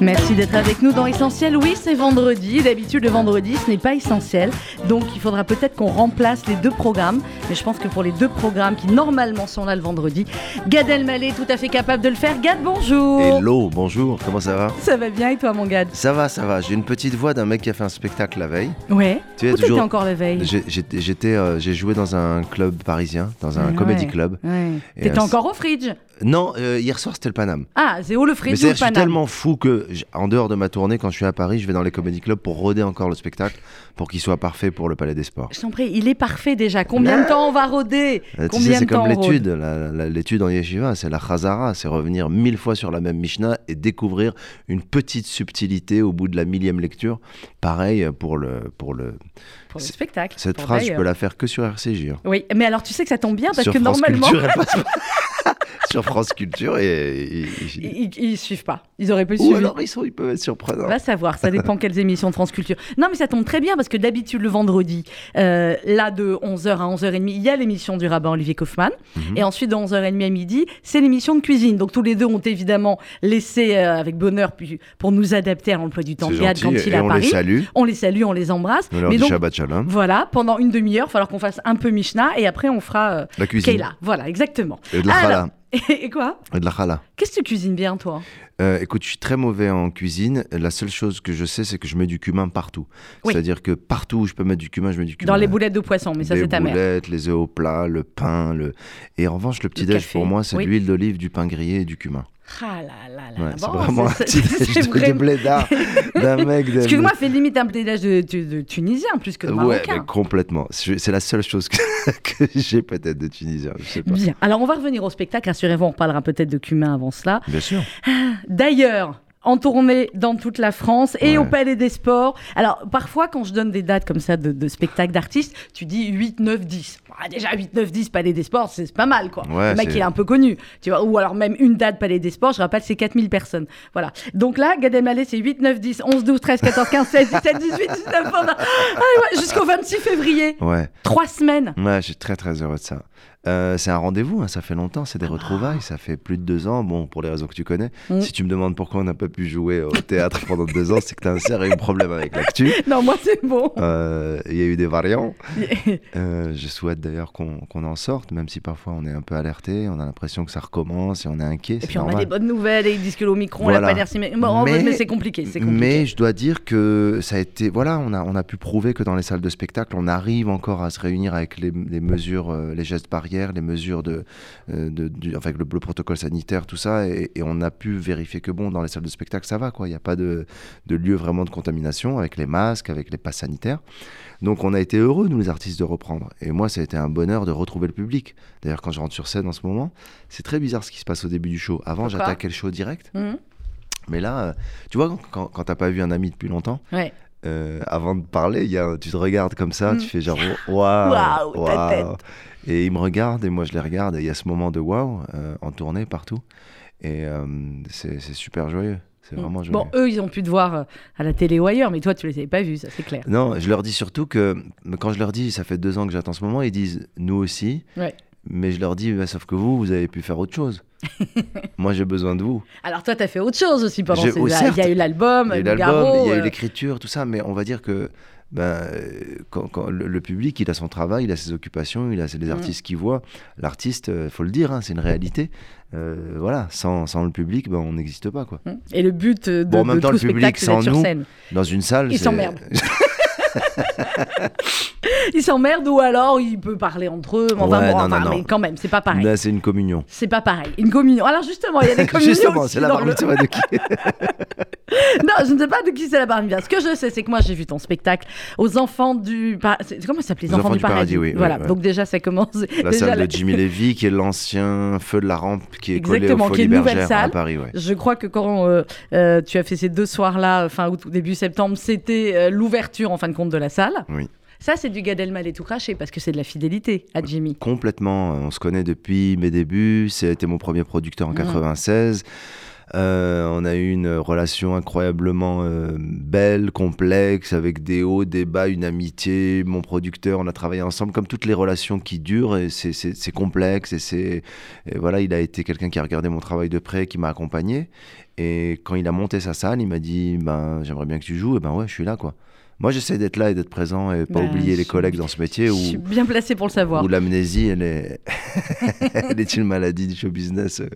Merci d'être avec nous dans Essentiel. Oui, c'est vendredi. D'habitude, le vendredi, ce n'est pas essentiel. Donc, il faudra peut-être qu'on remplace les deux programmes. Mais je pense que pour les deux programmes qui normalement sont là le vendredi, Gad Elmaleh est tout à fait capable de le faire. Gad, bonjour. Hello, bonjour. Comment ça va? Ça va bien et toi, mon Gad? Ça va, ça va. J'ai une petite voix d'un mec qui a fait un spectacle la veille. Ouais. Tu es Où toujours- encore la veille? J'ai- J'étais, euh, j'ai joué dans un club parisien, dans un Ouais. comedy club. Ouais. T'étais euh, encore au Fridge? Non, euh, hier soir c'était le Paname. Ah, c'est où le Mais je suis tellement fou que, j- en dehors de ma tournée, quand je suis à Paris, je vais dans les comedy clubs pour roder encore le spectacle, pour qu'il soit parfait pour le Palais des Sports. Je t'en prie, il est parfait déjà. Combien de temps on va roder? Euh, tu Combien sais, c'est de temps comme on rôde? l'étude, la- la- l'étude en yeshiva, c'est la chazara, c'est revenir mille fois sur la même Mishnah et découvrir une petite subtilité au bout de la millième lecture. Pareil pour le, pour le. Pour le spectacle. Cette pour phrase, je peux la faire que sur RCJ. hein. Oui, mais alors tu sais que ça tombe bien parce sur que France normalement. Sur France Culture et, et- et- Ils, ils suivent pas. Ils auraient pu ou suivre. alors ils sont, ils peuvent être surprenants. On va savoir, ça dépend quelles émissions de France Culture. Non, mais ça tombe très bien parce que d'habitude, le vendredi, euh, là de 11h à 11h30, il y a l'émission du rabbin Olivier Kaufmann. Mhm. Et ensuite, de 11h30 à midi, c'est l'émission de cuisine. Donc tous les deux ont évidemment laissé euh, avec bonheur pour nous adapter à l'emploi du temps quand il est à on Paris. les salue. On les salue, on les embrasse. On leur mais dit donc, Shabbat Shalom. voilà, pendant une demi-heure, il va falloir qu'on fasse un peu Mishnah et après on fera euh, La cuisine. Kayla. Voilà, exactement. Et de la Alors- challah. Et quoi? Et de la challah. Qu'est-ce que tu cuisines bien, toi? Euh, écoute, je suis très mauvais en cuisine. La seule chose que je sais, c'est que je mets du cumin partout. Oui. C'est-à-dire que partout où je peux mettre du cumin, je mets du cumin. Dans les boulettes de poisson, mais ça, les c'est ta mère. boulettes, les œufs au plat, le pain, le. Et en revanche, le petit déj pour moi, c'est oui. de l'huile d'olive, du pain grillé et du cumin. Ah là là là. Ouais, c'est vraiment un c'est- petit c'est- déj c'est de, blédard d'un mec. de- Excuse-moi, fait limite un plaidage de, de- de Tunisien plus que de Ouais, Marocain. mais complètement. C'est c'est la seule chose que, que j'ai peut-être de Tunisien. Je sais pas. Bien. Alors, on va revenir au spectacle. Rassurez-vous, on reparlera peut-être de cumin avant cela. Bien sûr. D'ailleurs, en tournée dans toute la France et Ouais. au Palais des Sports. Alors, parfois, quand je donne des dates comme ça de, de spectacles d'artistes, tu dis 8, 9, 10. Ah, déjà, 8, 9, 10, Palais des Sports, c'est pas mal, quoi. Ouais, le mec, il est un peu connu. Tu vois, ou alors même une date Palais des Sports, je rappelle, c'est 4000 personnes. Voilà. Donc là, Gad Elmaleh, c'est 8, 9, 10, 11, 12, 13, 14, 15, 16, 17, 18, 19, 20. Ah, ouais, jusqu'au 26 février. Ouais. Trois semaines. Ouais, je suis très très heureux de ça. Euh, c'est un rendez-vous, hein, ça fait longtemps, c'est des Ah. retrouvailles, ça fait plus de deux ans, bon, pour les raisons que tu connais. Mm. Si tu me demandes pourquoi on n'a pas pu jouer au théâtre pendant deux ans, c'est que tu as un sérieux problème avec l'actu. Non, moi, c'est bon. Euh, Il y a eu des variants. Euh, je souhaite d'ailleurs qu'on en sorte, même si parfois on est un peu alerté, on a l'impression que ça recommence et on est inquiet. Et c'est puis on a des bonnes nouvelles et ils disent que l'Omicron, on l'a Voilà. pas l'air si... Mais, bon, Mais- mais c'est compliqué. Mais je dois dire que ça a été. Voilà, on a, on a pu prouver que dans les salles de spectacle, on arrive encore à se réunir avec les, les mesures, les gestes barrières, les mesures de. euh, de du, enfin, le, le protocole sanitaire, tout ça. Et, et on a pu vérifier que, bon, dans les salles de spectacle, ça va, quoi. Il n'y a pas de, de lieu vraiment de contamination avec les masques, avec les passes sanitaires. Donc on a été heureux, nous les artistes, de reprendre. Et moi, ça a été un bonheur de retrouver le public. D'ailleurs, quand je rentre sur scène en ce moment, c'est très bizarre ce qui se passe au début du show. Avant, j'attaquais le show direct. Mhm. Mais là, euh, tu vois, quand, quand, t'as pas vu un ami depuis longtemps, Ouais. euh, avant de parler, y a, tu te regardes comme ça, tu fais genre waouh, ta waouh. Et il me regarde et moi je les regarde et il y a ce moment de waouh euh, en tournée partout. Et euh, c'est super joyeux. C'est vraiment joyeux. Bon, eux, ils ont pu te voir euh, à la télé ou ailleurs, mais toi, tu les avais pas vus, ça c'est clair. Non, je leur dis surtout que quand je leur dis ça fait deux ans que j'attends ce moment, ils disent nous aussi. Ouais. Mais je leur dis bah, sauf que vous, vous avez pu faire autre chose. moi j'ai besoin de vous. Alors toi, t'as fait autre chose aussi pendant ces oh, Il y a eu l'album, Il y a eu l'écriture, tout ça, mais on va dire que ben, euh, quand, quand le, le public, il a son travail, il a ses occupations, il a les Mm. artistes qu'il voit. L'artiste, il faut le dire, hein, c'est une réalité. Euh, voilà, sans, sans le public, ben, on n'existe pas. Quoi. Et le but de, Bon, en même de temps, tout le public spectacle, sans sur nous, scène. Dans une salle, Il s'emmerde. Ils s'emmerdent ou alors il peut parler entre eux. Enfin, Ouais, bon, non, enfin, non, mais non. quand même, c'est pas pareil. Là, c'est une communion. C'est pas pareil. Une communion. Alors justement, il y a des communions Justement, c'est la dans bar le- de qui Non, je ne sais pas de qui c'est la bar mitzvah. Ce que je sais, c'est que moi, j'ai vu ton spectacle aux enfants du... Par- Comment ça s'appelle Les enfants, du paradis. oui, oui, voilà, ouais. donc déjà, ça commence... La déjà, salle là- de Jimmy Levy, qui est l'ancien feu de la rampe, qui est collé Exactement, aux qui est une nouvelle Bergères à salle. Paris. Ouais. Je crois que quand euh, euh, tu as fait ces deux soirs-là, fin août début septembre, c'était euh, l'ouverture en fin de compte de la salle. Oui. Ça, c'est du Gad Elmaleh tout craché parce que c'est de la fidélité à Jimmy. Complètement. On se connaît depuis mes débuts. C'était mon premier producteur en Mhm. 96. Euh, on a eu une relation incroyablement euh, belle, complexe, avec des hauts, des bas, une amitié. Mon producteur, on a travaillé ensemble comme toutes les relations qui durent. Et c'est- complexe. Et c'est voilà, il a été quelqu'un qui a regardé mon travail de près, qui m'a accompagné. Et quand il a monté sa salle, il m'a dit ben j'aimerais bien que tu joues. Et ben ouais, je suis là quoi. Moi, j'essaie d'être là et d'être présent et pas Ben, oublier les collègues dans ce métier Je suis bien placé pour le savoir. où l'amnésie, elle est, elle est une maladie du show business, euh,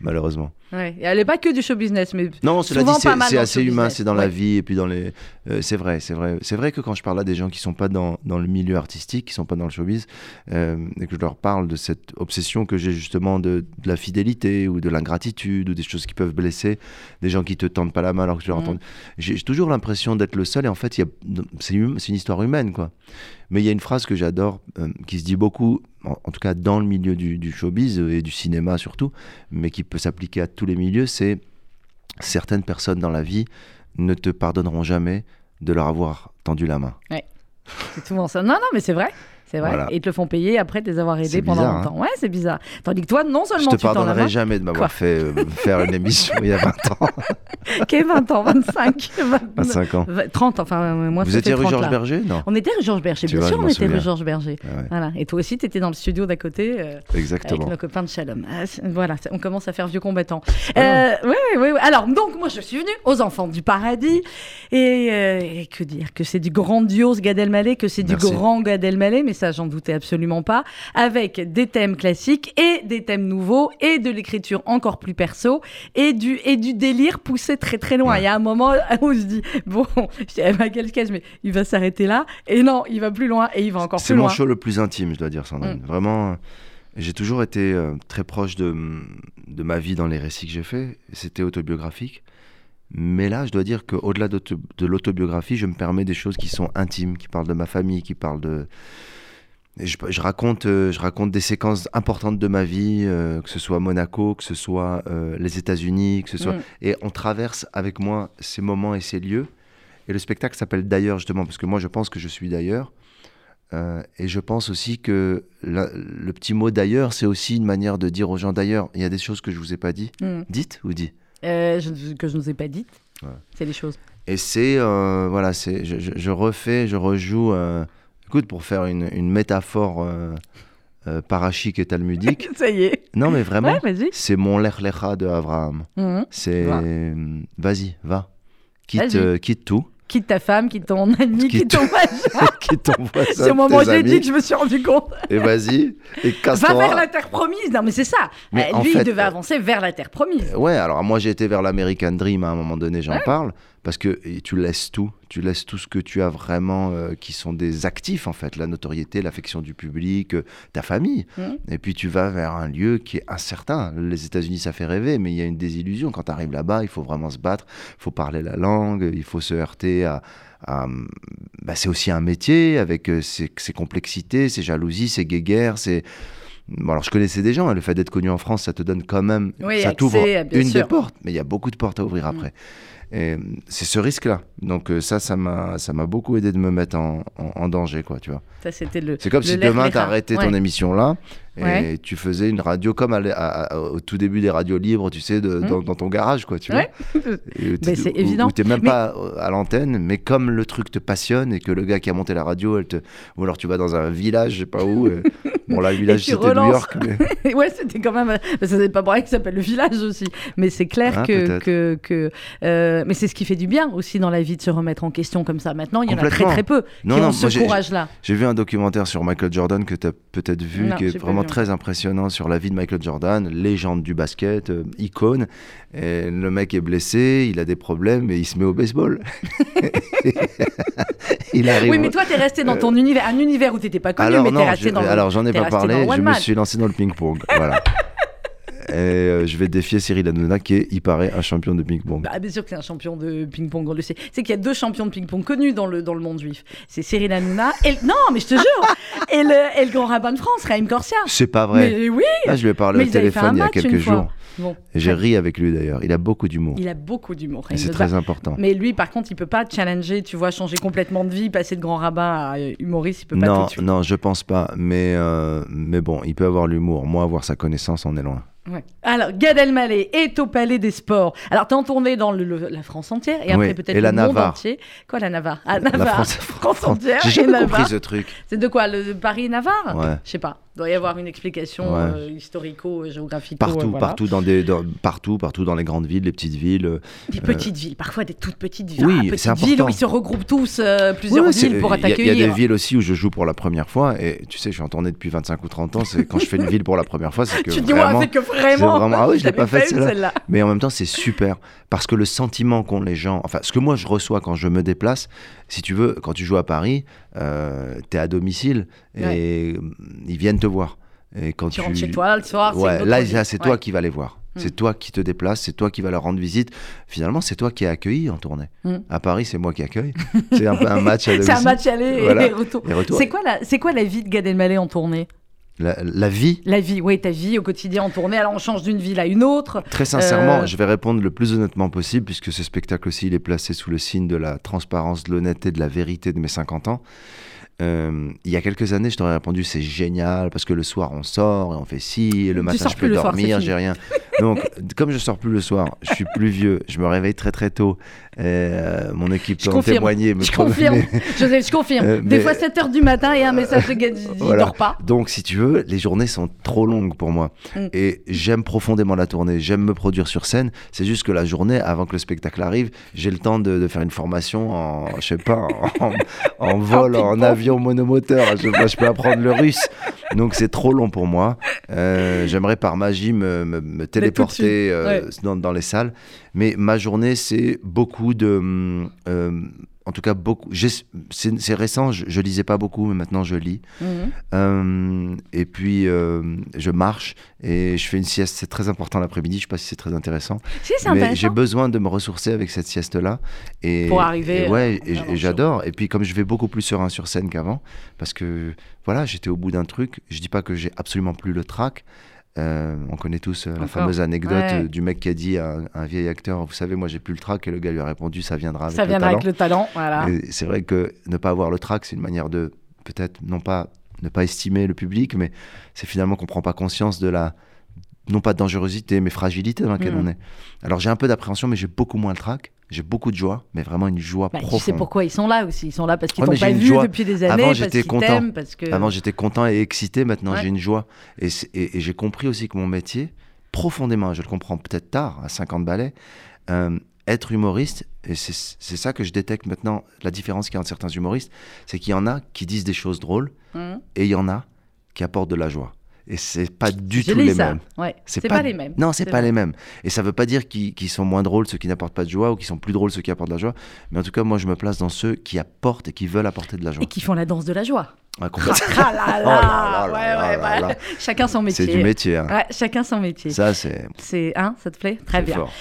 malheureusement. Ouais. Et elle n'est pas que du show business, mais Non, cela dit, c'est assez humain, c'est dans la vie et puis dans les. euh, c'est vrai, c'est vrai. C'est vrai que quand je parle à des gens qui sont pas dans, dans le milieu artistique, qui sont pas dans le showbiz, euh, et que je leur parle de cette obsession que j'ai justement de, de la fidélité ou de l'ingratitude ou des choses qui peuvent blesser, des gens qui te tendent pas la main alors que tu leur entends. J'ai toujours l'impression d'être le seul et en fait, hum- c'est une histoire humaine, quoi. Mais il y a une phrase que j'adore, euh, qui se dit beaucoup, en, tout cas dans le milieu du, showbiz euh, et du cinéma surtout, mais qui peut s'appliquer à tous les milieux, c'est certaines personnes dans la vie ne te pardonneront jamais de leur avoir tendu la main. c'est souvent ça. Non, non, mais c'est vrai. C'est vrai. Voilà. Et ils te le font payer après de les avoir aidés pendant bizarre, hein. longtemps. Ouais, c'est bizarre. Tandis que toi, non Je seulement te tu tends la pardonnerai jamais de m'avoir fait euh, faire une émission il y a 20 ans, qu'est 20 ans, 25, 20, 25 ans. 30, enfin, euh, moi, Vous étiez rue 30 Georges. Berger Non, On était rue Georges Berger, Tu bien vois, sûr, je on était rue. Georges Berger. Ah ouais, Voilà. Et toi aussi, tu étais dans le studio d'à côté. euh, avec exactement. nos copains de Shalom. Ah, voilà, on commence à faire vieux combattants. pas Euh, ouais, ouais. Alors, donc, moi, je suis venue aux Enfants du Paradis. Et, et que dire? Que c'est du grandiose Gad Elmaleh, que c'est du grand Gad Elmaleh, mais ça, j'en doutais absolument pas. Avec des thèmes classiques et des thèmes nouveaux et de l'écriture encore plus perso et du, et du délire poussé très très loin. Il y a un moment où on se dit, bon, je dis, ben, quel sketch, mais il va s'arrêter là. Et non, il va plus loin et il va encore C'est plus mon loin. show le plus intime, je dois dire, Sandrine. Mm. Vraiment, euh, j'ai toujours été euh, très proche de, de ma vie dans les récits que j'ai faits. C'était autobiographique. Mais là, je dois dire qu'au-delà de l'autobiographie, je me permets des choses qui sont intimes, qui parlent de ma famille, qui parlent de... Et je, je raconte, euh, je raconte des séquences importantes de ma vie, euh, que ce soit Monaco, que ce soit euh, les États-Unis, que ce soit... Mm. Et on traverse avec moi ces moments et ces lieux. Et le spectacle s'appelle D'ailleurs, justement, parce que moi, je pense que je suis d'ailleurs. Euh, et je pense aussi que la- le petit mot d'ailleurs, c'est aussi une manière de dire aux gens d'ailleurs, il y a des choses que je vous ai pas dit. Mm. Dites ou dit je- que je ne vous ai pas dites. Ouais. C'est les choses. Et c'est, voilà, c'est, je, je- refais, je rejoue, écoute, pour faire une, une métaphore euh, euh, parachique et talmudique. Ça y est. non, mais vraiment, Ouais, c'est mon l'erlecha de Abraham. Mhm. C'est, Va. euh, vas-y, va. Quitte, Vas-y. euh, quitte tout. Quitte ta femme, quitte ton ami, Quitte- ton machin. quitte ton voisin, C'est au moment où j'ai dit que je me suis rendu compte. Et vas-y, et Va casse-toi. vers la terre promise. Non, mais c'est ça. Mais Euh, lui, fait, il devait euh, avancer vers la terre promise. Ouais, alors moi j'ai été vers l'American Dream à un moment donné, j'en parle, parce que tu laisses tout, tu laisses tout ce que tu as vraiment, euh, qui sont des actifs en fait, la notoriété, l'affection du public, euh, ta famille, Mhm. et puis tu vas vers un lieu qui est incertain. Les États-Unis ça fait rêver, mais il y a une désillusion. Quand tu arrives là-bas, il faut vraiment se battre, il faut parler la langue, il faut se heurter à... bah, c'est aussi un métier avec euh, ses, ses complexités, ses jalousies, ses guéguerres, ses... Bon, alors je connaissais des gens, hein, le fait d'être connu en France, ça te donne quand même, Oui, ça t'ouvre une sûr. Des portes, mais il y a beaucoup de portes à ouvrir après. Et c'est ce risque-là. Donc euh, ça, ça m'a, ça m'a beaucoup aidé de me mettre en, en- en danger, quoi, tu vois. Ça, c'était le. C'est comme le si demain arrêté ton émission là et Ouais. tu faisais une radio comme à à- au tout début des radios libres, tu sais, de- Mm. dans, dans ton garage, quoi, tu Ouais. vois. Tu- c'est évident. Où t'es même Mais- pas euh, à l'antenne, mais comme le truc te passionne et que le gars qui a monté la radio, elle te, ou alors tu vas dans un village, je sais pas où. euh, Bon là, le village c'était New. York, mais ouais, c'était quand même. mais Ça n'est pas vrai ça s'appelle le village aussi. Mais c'est clair Ah, que. peut-être. que, que euh, mais c'est ce qui fait du bien aussi dans la vie de se remettre en question comme ça. Maintenant, il y en a très très peu Non, qui non, ont ce courage-là. J'ai vu un documentaire sur Michael Jordan que tu as peut-être vu, Non, qui est pas vraiment très impressionnant sur la vie de Michael Jordan, légende du basket, euh, icône. Et le mec est blessé, il a des problèmes et il se met au baseball. il arrive. Oui, mais toi, t'es resté dans ton univers, un univers où t'étais pas connu, alors mais non, t'es resté dans. le- alors j'en ai pas parlé, je me suis lancé dans le ping-pong. voilà. Et euh, je vais défier Cyril Hanouna qui est, il paraît, un champion de ping-pong. Bah, bien sûr que c'est un champion de ping-pong, on le sait. C'est qu'il y a deux champions de ping-pong connus dans le, dans le monde juif. C'est Cyril Hanouna et... le- Non, mais je te jure et le, et le grand rabbin de France, Raïm Korsia. C'est pas vrai. Mais oui Là, je lui ai parlé Mais au téléphone il y a quelques jours. Bon, j'ai ri avec lui d'ailleurs. Il a beaucoup d'humour. il a beaucoup d'humour. Et c'est très important. Mais lui, par contre, il peut pas challenger, tu vois, changer complètement de vie, passer de grand rabbin à euh, humoriste, il peut pas tout Non, de suite. non, je pense pas. Mais, euh, mais bon, il peut avoir l'humour. Moi, avoir sa connaissance, on est loin. Ouais. Alors, Gad Elmaleh est au Palais des Sports. Alors, t'es en tournée dans le- le- la France entière et après Oui, peut-être et la le monde Navarre. entier. Quoi, la Navarre Ah, La Navarre. France, France entière J'ai et jamais Navarre. compris ce truc. C'est de quoi? Le Paris-Navarre Ouais. Je sais pas. Il doit y avoir une explication Ouais. euh, historico-géographique. Partout, partout, dans des, dans- partout, partout dans les grandes villes, les petites villes. euh, Des petites villes, parfois des toutes petites villes. Oui, Ah, c'est petites villes où ils se regroupent tous, euh, plusieurs Ouais, ouais, villes pour il y a- Il y, a des villes aussi où je joue pour la première fois. Et tu sais, je suis en tournée depuis 25 ou 30 ans. Quand je fais une ville pour la première fois, c'est que Tu dis, vraiment. ouais, c'est que vraiment. vraiment- Ah oui, je l'ai pas faite, celle-là. Mais en même temps, c'est super parce que le sentiment qu'ont les gens, enfin, ce que moi je reçois quand je me déplace, si tu veux, quand tu joues à Paris, euh, t'es à domicile et ils viennent te voir. Et quand Tu rentres chez toi le soir. Ouais, là, c'est toi qui vas les voir. Mm. C'est toi qui te déplaces, c'est toi qui vas leur rendre visite. Finalement, c'est toi qui es accueilli en tournée. Mm. À Paris, c'est moi qui accueille. c'est un match à C'est domicile. un match aller Voilà. et retour. Et retour. C'est quoi, la, quoi la vie de Gad Elmaleh en tournée? La, la vie, La vie, oui, ta vie au quotidien en tournée. Alors on change d'une ville à une autre. très sincèrement, Euh, je vais répondre le plus honnêtement possible, puisque ce spectacle aussi, il est placé sous le signe de la transparence, de l'honnêteté, de la vérité de mes 50 ans. Euh, il y a quelques années, je t'aurais répondu c'est génial parce que le soir on sort et on fait ci, et le matin je peux dormir, j'ai rien. Donc, comme je sors plus le soir, je suis plus vieux, je me réveille très très tôt. euh, mon équipe peut en témoigner. Je confirme. Je, je confirme. Euh, Des mais- fois 7 h du matin et un message de Gad, il Voilà. dort pas. Donc, si tu veux, les journées sont trop longues pour moi. Mm. Et j'aime profondément la tournée, j'aime me produire sur scène. C'est juste que la journée, avant que le spectacle arrive, j'ai le temps de, de faire une formation en, je sais pas, en, en vol, en avion monomoteur. Je, peux apprendre le russe. Donc, c'est trop long pour moi. Euh, J'aimerais par magie me, me- me téléporter euh, dans, dans les salles. Mais ma journée, c'est beaucoup de. En tout cas, beaucoup. C'est récent, je, je lisais pas beaucoup, mais maintenant je lis. Mhm. Euh, et puis, euh, je marche et je fais une sieste. C'est très important l'après-midi. Je sais pas si c'est très intéressant. Si, Mais j'ai besoin de me ressourcer avec cette sieste-là. Et, Pour arriver, et ouais, et j'adore. Et puis, comme je vais beaucoup plus serein sur scène qu'avant, parce que voilà, j'étais au bout d'un truc. Je dis pas que j'ai absolument plus le trac. Euh, on connaît tous euh, la fameuse anecdote Ouais. euh, du mec qui a dit à un, un vieil acteur Vous savez, moi j'ai plus le trac. Et le gars lui a répondu Ça viendra avec Ça le viendra talent. avec le talent. Voilà. C'est vrai que ne pas avoir le trac, c'est une manière de peut-être non pas ne pas estimer le public, mais c'est finalement qu'on prend pas conscience de la non pas de dangerosité, mais fragilité dans laquelle Mm. on est. Alors j'ai un peu d'appréhension, mais j'ai beaucoup moins le trac. J'ai beaucoup de joie, mais vraiment une joie Bah, tu profonde. sais pourquoi ils sont là aussi. Ils sont là parce qu'ils Ouais, t'ont pas vu joie. depuis des années. Avant, j'étais content. Parce que... Avant j'étais content et excité, maintenant Ouais. j'ai une joie. Et, et- et j'ai compris aussi que mon métier, profondément, je le comprends peut-être tard, à 50 balais, euh, être humoriste, et c'est ça que je détecte maintenant, la différence qu'il y a entre certains humoristes, c'est qu'il y en a qui disent des choses drôles, Mhm. et il y en a qui apportent de la joie. Et c'est pas du tout les ça. mêmes. Ouais. C'est pas- pas, les mêmes. Non, c'est pas vrai. les mêmes. Et ça veut pas dire qu'ils sont moins drôles ceux qui n'apportent pas de joie ou qu'ils sont plus drôles ceux qui apportent de la joie. Mais en tout cas, moi, je me place dans ceux qui apportent et qui veulent apporter de la joie. Et qui font la danse de la joie. Ouais. Chacun son métier. C'est du métier. hein. Ouais, chacun son métier. Ça, c'est C'est hein, ça te plaît? Très bien. fort.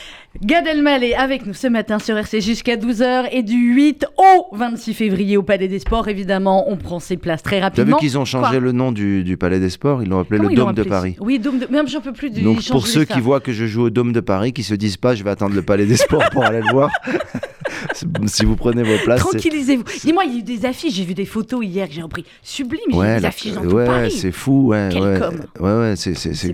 Gad Elmaleh avec nous ce matin sur RC jusqu'à 12h et du 8 au 26 février au Palais des Sports. Évidemment, on prend ses places très Tu as vu rapidement. qu'ils ont changé Quoi le nom du, du Palais des Sports? Ils l'ont appelé Comment le Dôme de Paris. Oui, Dôme de... Même j'en peux plus. De... Donc pour ceux ça. qui voient que je joue au Dôme de Paris, qui se disent pas, je vais attendre le Palais des Sports pour aller le voir. si vous prenez vos places, Tranquillisez-vous. Dis-moi, il y a eu des affiches. J'ai vu des photos hier que j'ai repris. Sublime. J'ai vu des affiches dans tout ouais, Paris. c'est fou, ouais, ouais, com. ouais, ouais, c'est c'est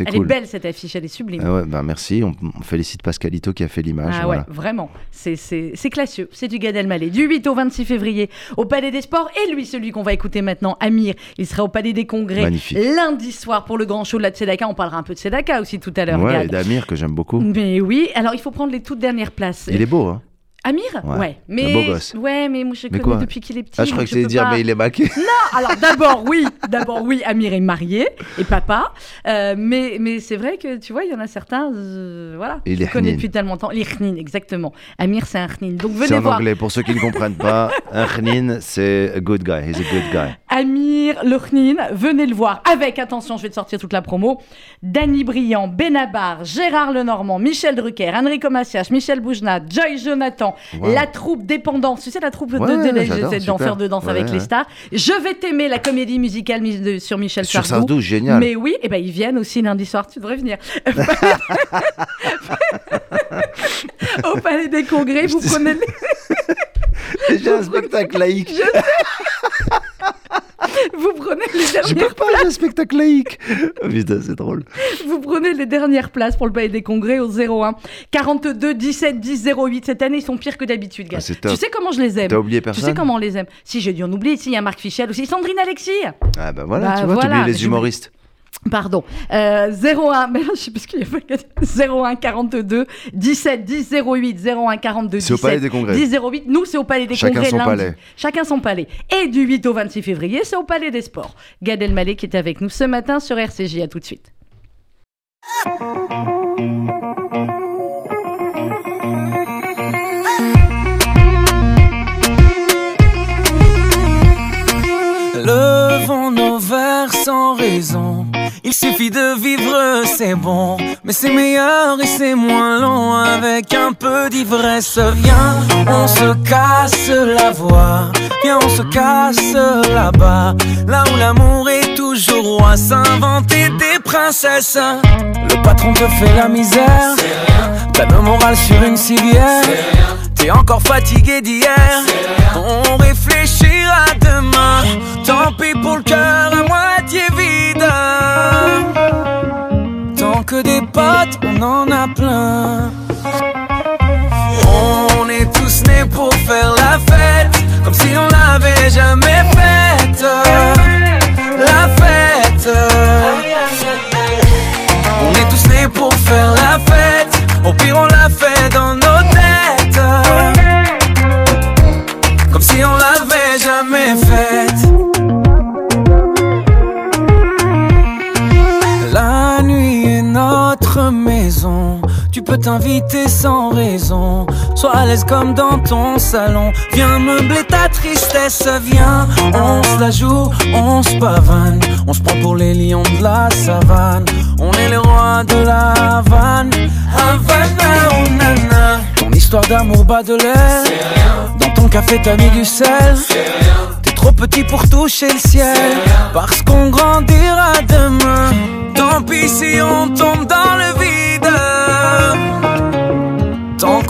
Elle cool. est belle cette affiche. Elle est sublime. Ah ouais, bah merci. On, on félicite Pascalito qui a fait l'image. Ah voilà. ouais, vraiment. C'est- C'est c'est classieux. C'est du Gad Elmaleh. Du 8 au 26 février au Palais des Sports. Et lui, celui qu'on va écouter maintenant, Amir, il sera au Palais des Congrès Magnifique. lundi soir pour le grand show de la Tzedaka. On parlera un peu de Tzedaka aussi tout à l'heure, Ouais, Gad. et d'Amir que j'aime beaucoup. Mais oui, alors il faut prendre les toutes dernières places. Il est beau, hein Amir Ouais. Mais, Un beau gosse. Ouais, mais moi je Mais connais depuis qu'il est petit. Ah, je crois que peux dire, pas- mais il est maqué. Alors d'abord, oui, d'abord, oui, Amir est marié et papa. Euh, mais mais c'est vrai que tu vois, il y en a certains, euh, voilà, Il est connais depuis tellement longtemps. Les chnin, exactement. Amir, c'est un chnin. Donc C'est venez en voir. anglais. Pour ceux qui ne comprennent pas, un chnin, c'est a good guy. He's a good guy. Amir le chnin, venez le voir avec, attention, je vais te sortir toute la promo, Danny Briand, Benabar, Gérard Lenormand, Michel Drucker, Enrico Macias, Michel Boujna, Joy Jonathan, Wow. la troupe Dépendance, tu sais, la troupe de, Ouais, de, de- j'adore, ces danseurs super. de danse Ouais, avec ouais. les stars. Je vais t'aimer, la comédie musicale de- sur Michel Sur Sardou. Sardou, génial. Mais oui, et ben ils viennent aussi lundi soir, tu devrais venir. Au Palais des Congrès, vous Je prenez les... J'ai un spectacle laïque. Vous prenez les Je dernières pas, j'ai un spectacle laïque. Putain, c'est drôle. Vous prenez les dernières places pour le Palais des Congrès au 01 42 17 10 08. Cette année, ils sont pires que d'habitude, gars. Ah, tu sais comment je les aime T'as oublié Tu sais personne comment on les aime Si j'ai dû en oublier, ici il y a Marc Fichel aussi, Sandrine Alexis. Ah bah voilà, Bah tu vois, voilà, les humoristes. Pardon. Euh, 01, mais là, je sais plus ce qu'il y a. 01 42 17 10 08 01 42 C'est au 17 Palais des Congrès. 10 08. Nous, c'est au Palais des Chacun Congrès son lundi. palais. Chacun son palais. Et du 8 au 26 février, c'est au Palais des Sports. Gad Elmaleh qui est avec nous ce matin sur RCJ. À tout de suite. Levons nos verres sans raison. Il suffit de vivre, c'est bon. Mais c'est meilleur et c'est moins long avec un peu d'ivresse. Viens, on se casse la voix. Viens, on se casse là-bas. Là où l'amour est toujours roi. S'inventer des princesses. Le patron te fait la misère. T'as le moral sur une civière. T'es encore fatigué d'hier. On demain. Tant pis pour le cœur à moitié vide. Tant que des potes, on en a plein. On est tous nés pour faire la fête. Comme si on l'avait jamais faite. La fête. On est tous nés pour faire la fête. Au pire, on Sois à l'aise comme dans ton salon. Viens meubler ta tristesse. Viens, on se la joue, on se pavane. On se prend pour les lions de la savane. On est les rois de la Havane. Havana, oh nana. Ton histoire d'amour bat de l'air. Dans ton café, t'as mis du sel. T'es trop petit pour toucher le ciel. Parce qu'on grandira demain. Tant pis si on tombe dans le vide.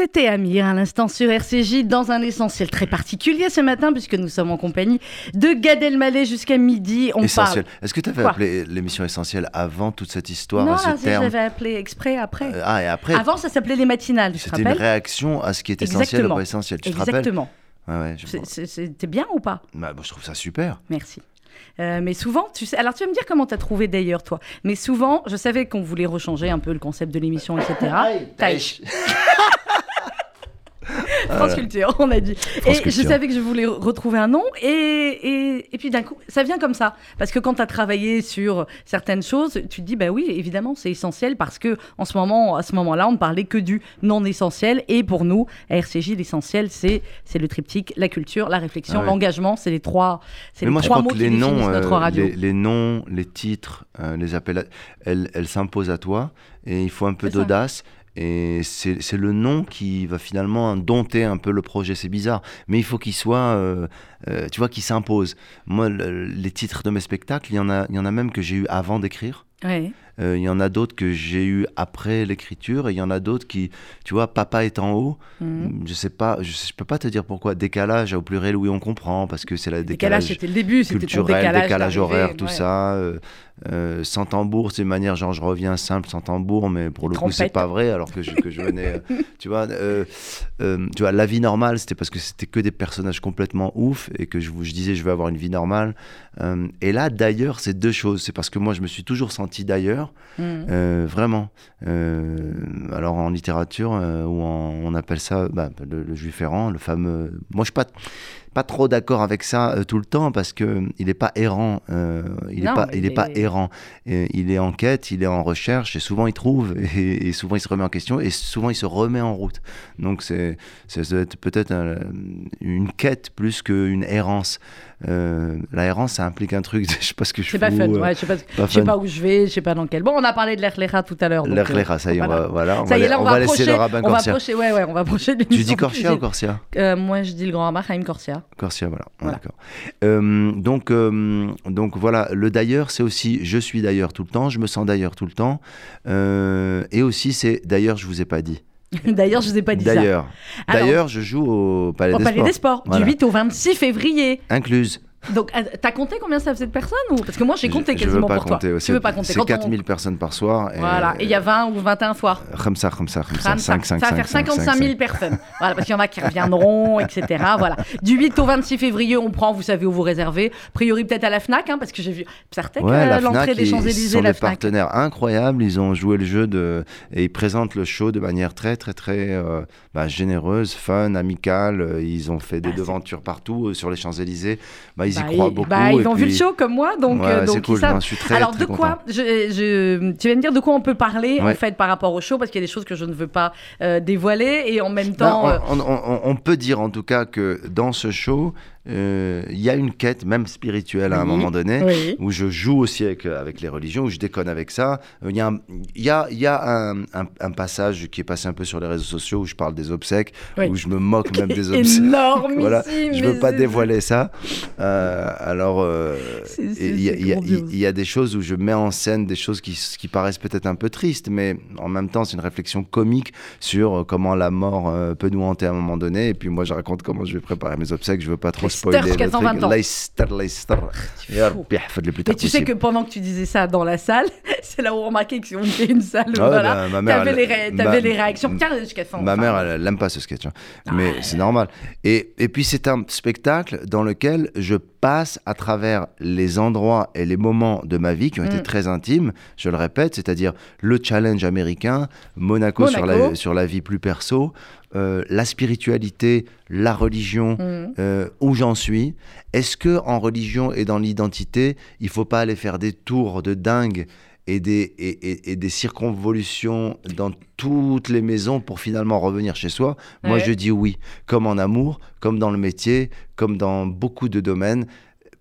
C'était Amir à l'instant sur RCJ dans un essentiel très particulier ce matin puisque nous sommes en compagnie de Gad Elmaleh jusqu'à midi. On Essentiel. parle. Est-ce que tu avais Quoi appelé l'émission essentielle avant toute cette histoire, Non, ce j'avais appelé exprès après. Euh, Ah, et après, Avant, ça s'appelait les matinales, c'était une réaction à ce qui est essentiel Exactement. ou pas essentiel. Tu te rappelles Exactement. Ouais, ouais, C'était bien ou pas bah, bon, je trouve ça super. Merci. Euh, mais souvent, tu sais, alors tu vas me dire comment tu as trouvé d'ailleurs, toi. Mais souvent, je savais qu'on voulait rechanger un peu le concept de l'émission, etc. Taïch. France Culture, on a dit. et je savais que je voulais retrouver un nom, et, et, et puis d'un coup, ça vient comme ça. Parce que quand tu as travaillé sur certaines choses, tu te dis, bah oui, évidemment, c'est essentiel, parce que en ce moment, à ce moment-là, on ne parlait que du non essentiel. Et pour nous, à RCJ, l'essentiel, c'est le triptyque, la culture, la réflexion, Ah ouais. l'engagement. C'est les trois, Mais les moi, je trois crois mots que qui les définissent noms, notre euh, radio. les, les noms, les titres, euh, les appels, elles, elles s'imposent à toi et il faut un peu d'audace. Et c'est le nom qui va finalement dompter un peu le projet. C'est bizarre, mais il faut qu'il soit, euh, euh, tu vois, qu'il s'impose. Moi, le- les titres de mes spectacles, il y en a, y en a même que j'ai eu avant d'écrire. Ouais. Euh, Il y en a d'autres que j'ai eu après l'écriture et il y en a d'autres qui, tu vois, papa est en haut. Mhm. Je sais pas, je, je peux pas te dire pourquoi. Décalage au pluriel, oui, on comprend parce que c'est la Décalage, décalage, c'était le début, c'était ton culturel, décalage, horaire, tout ouais. ça. euh, euh, sans tambour, c'est une manière genre je reviens simple sans tambour, mais pour le coup c'est pas vrai alors que je, que je venais, euh, tu vois, euh, tu vois, la vie normale c'était parce que c'était que des personnages complètement ouf et que je je disais je veux avoir une vie normale. Et là d'ailleurs c'est deux choses, c'est parce que moi je me suis toujours senti d'ailleurs, Mhm. euh, vraiment. Euh, alors en littérature, euh, on appelle ça bah, le, le juif errant, le fameux. Suis pas trop d'accord avec ça euh, tout le temps parce que euh, il n'est pas errant. euh, il n'est pas, il est pas errant. Et il est en quête, il est en recherche et souvent il trouve et, et souvent il se remet en question et souvent il se remet en route. Donc c'est peut-être un- une quête plus qu'une errance. Euh, la errance, ça implique un truc. Je sais pas ce que je C'est pas fous, fun, euh, ouais, je sais pas, pas je sais fun. pas où je vais, je sais pas dans quel. Bon, on a parlé de l'Erlera tout à l'heure. L'air euh, ça y est, on voilà. va, voilà, on Ça va, y est, la- là, on, on va va laisser approcher, le rabbin on va approcher, ouais, ouais, on va approcher de Tu dis. Corsia ou Corsia? Euh, Moi, je dis le grand Rabbin Chaim Corsia. Corsia, voilà. Voilà. D'accord. Euh, donc, euh, donc voilà, le d'ailleurs, c'est aussi je suis d'ailleurs tout le temps, je me sens d'ailleurs tout le temps. Euh, et aussi, c'est d'ailleurs, je vous ai pas dit. D'ailleurs, je vous ai pas dit ça. D'ailleurs, d'ailleurs, je joue au Palais Au des Palais Sports. des Sports, Voilà. du 8 au 26 février. Incluse. Donc, euh, t'as compté combien ça faisait de personnes ou? Parce que moi, j'ai compté je, je quasiment veux pas pour compter. toi. Tu veux pas compter C'est Quand on- 4000 personnes par soir. Voilà, et il y a 20 ou 21 soirs. Comme ça, comme ça, comme ça. 25. 5, 5, ça va faire 55 000 personnes. Voilà, parce qu'il y en a qui reviendront, etc. Voilà. Du 8 au 26 février, on prend, vous savez où vous réservez. A priori, peut-être à la Fnac, hein, parce que j'ai vu certains Ouais, la l'entrée des ils Champs-Élysées, sont la des Fnac. partenaires incroyables. Ils ont joué le jeu de et ils présentent le show de manière très très très euh, bah, généreuse, fun, amicale. Ils ont fait des Bah, devantures partout euh, sur les Champs Élysées. Bah, ils Bah, y croient ils- beaucoup. bah, ils et ont vu le show comme moi, donc, Ouais, euh, c'est donc cool. suis très, Alors très de quoi content. je, je- Tu viens de dire de quoi on peut parler en fait par rapport au show, parce qu'il y a des choses que je ne veux pas euh, dévoiler, et en même Ben, temps. euh, on, on- on- on peut dire en tout cas que dans ce show, euh, il y a une quête, même spirituelle à un moment donné, oui. où je joue aussi avec, euh, avec les religions, où je déconne avec ça. Euh, Il y a, un, il y a, il y a un, un- un passage qui est passé un peu sur les réseaux sociaux où je parle des obsèques, Oui. où je me moque même des obsèques. Énormissime. Voilà, je veux mais pas dévoiler ça. Euh, alors, il y, a- y des choses où je mets en scène des choses qui, qui paraissent peut-être un peu tristes, mais en même temps, c'est une réflexion comique sur comment la mort peut nous hanter à un moment donné. Et puis moi, je raconte comment je vais préparer mes obsèques. Je veux pas trop Leicester, spoiler. le jusqu'à truc. 120 ans. Leicester, Leicester. Mais tu sais que pendant que tu disais ça dans la salle, c'est là où on remarquait qu'ils ont fait une salle. Ah voilà. mère, T'avais les, réactions. Tiens. Ma mère, elle, elle aime pas ce sketch, hein. mais c'est normal. Et, et puis c'est un spectacle dans lequel je passe à travers les endroits et les moments de ma vie qui ont été Mm. très intimes, je le répète, c'est-à-dire le challenge américain, Monaco, Sur, Monaco. la, sur la vie plus perso, euh, la spiritualité, la religion, Mhm. euh, où j'en suis. Est-ce que en religion et dans l'identité, il faut pas aller faire des tours de dingue et des, et, et- et des circonvolutions dans toutes les maisons pour finalement revenir chez soi? Moi, Ouais. je dis oui. Comme en amour, comme dans le métier, comme dans beaucoup de domaines,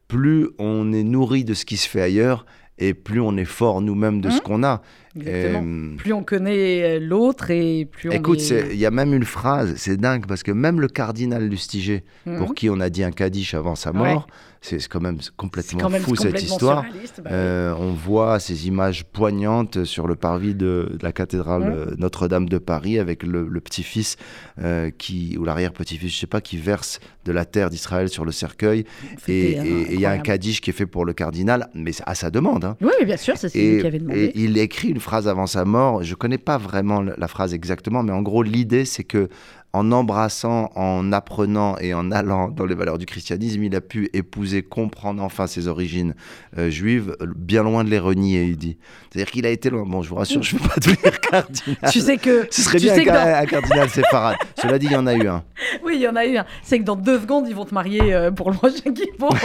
plus on est nourri de ce qui se fait ailleurs et plus on est fort nous-mêmes de ce Mhm. qu'on a. Exactement. Plus on connaît euh, l'autre et plus on Écoute, est... il y a même une phrase, c'est dingue, parce que même le cardinal Lustiger, Mhm. pour qui on a dit un kaddish avant sa mort, c'est c'est quand même complètement quand même fou cette histoire. bah oui. Euh, on voit ces images poignantes sur le parvis de, de la cathédrale Mhm. euh, Notre-Dame de Paris avec le, le petit-fils euh, qui ou l'arrière-petit-fils, je sais pas, qui verse de la terre d'Israël sur le cercueil. Et et- et il y a un kaddish qui est fait pour le cardinal, mais à sa demande. hein. Oui, bien sûr, c'est lui Et, qui avait et demandé. il écrit une phrase avant sa mort. Je connais pas vraiment la phrase exactement, mais en gros, l'idée, c'est que en embrassant, en apprenant et en allant dans les valeurs du christianisme, il a pu épouser, comprendre enfin ses origines euh, juives, euh, bien loin de les renier, il dit. C'est-à-dire qu'il a été loin. Bon, je vous rassure, je ne vais pas devenir cardinal. Tu sais que... Ce serait tu bien sais un, dans- cardinal séfarade. Cela dit, il y en a eu un. Oui, il y en a eu un. C'est que dans deux secondes, ils vont te marier euh, pour le prochain Kippour.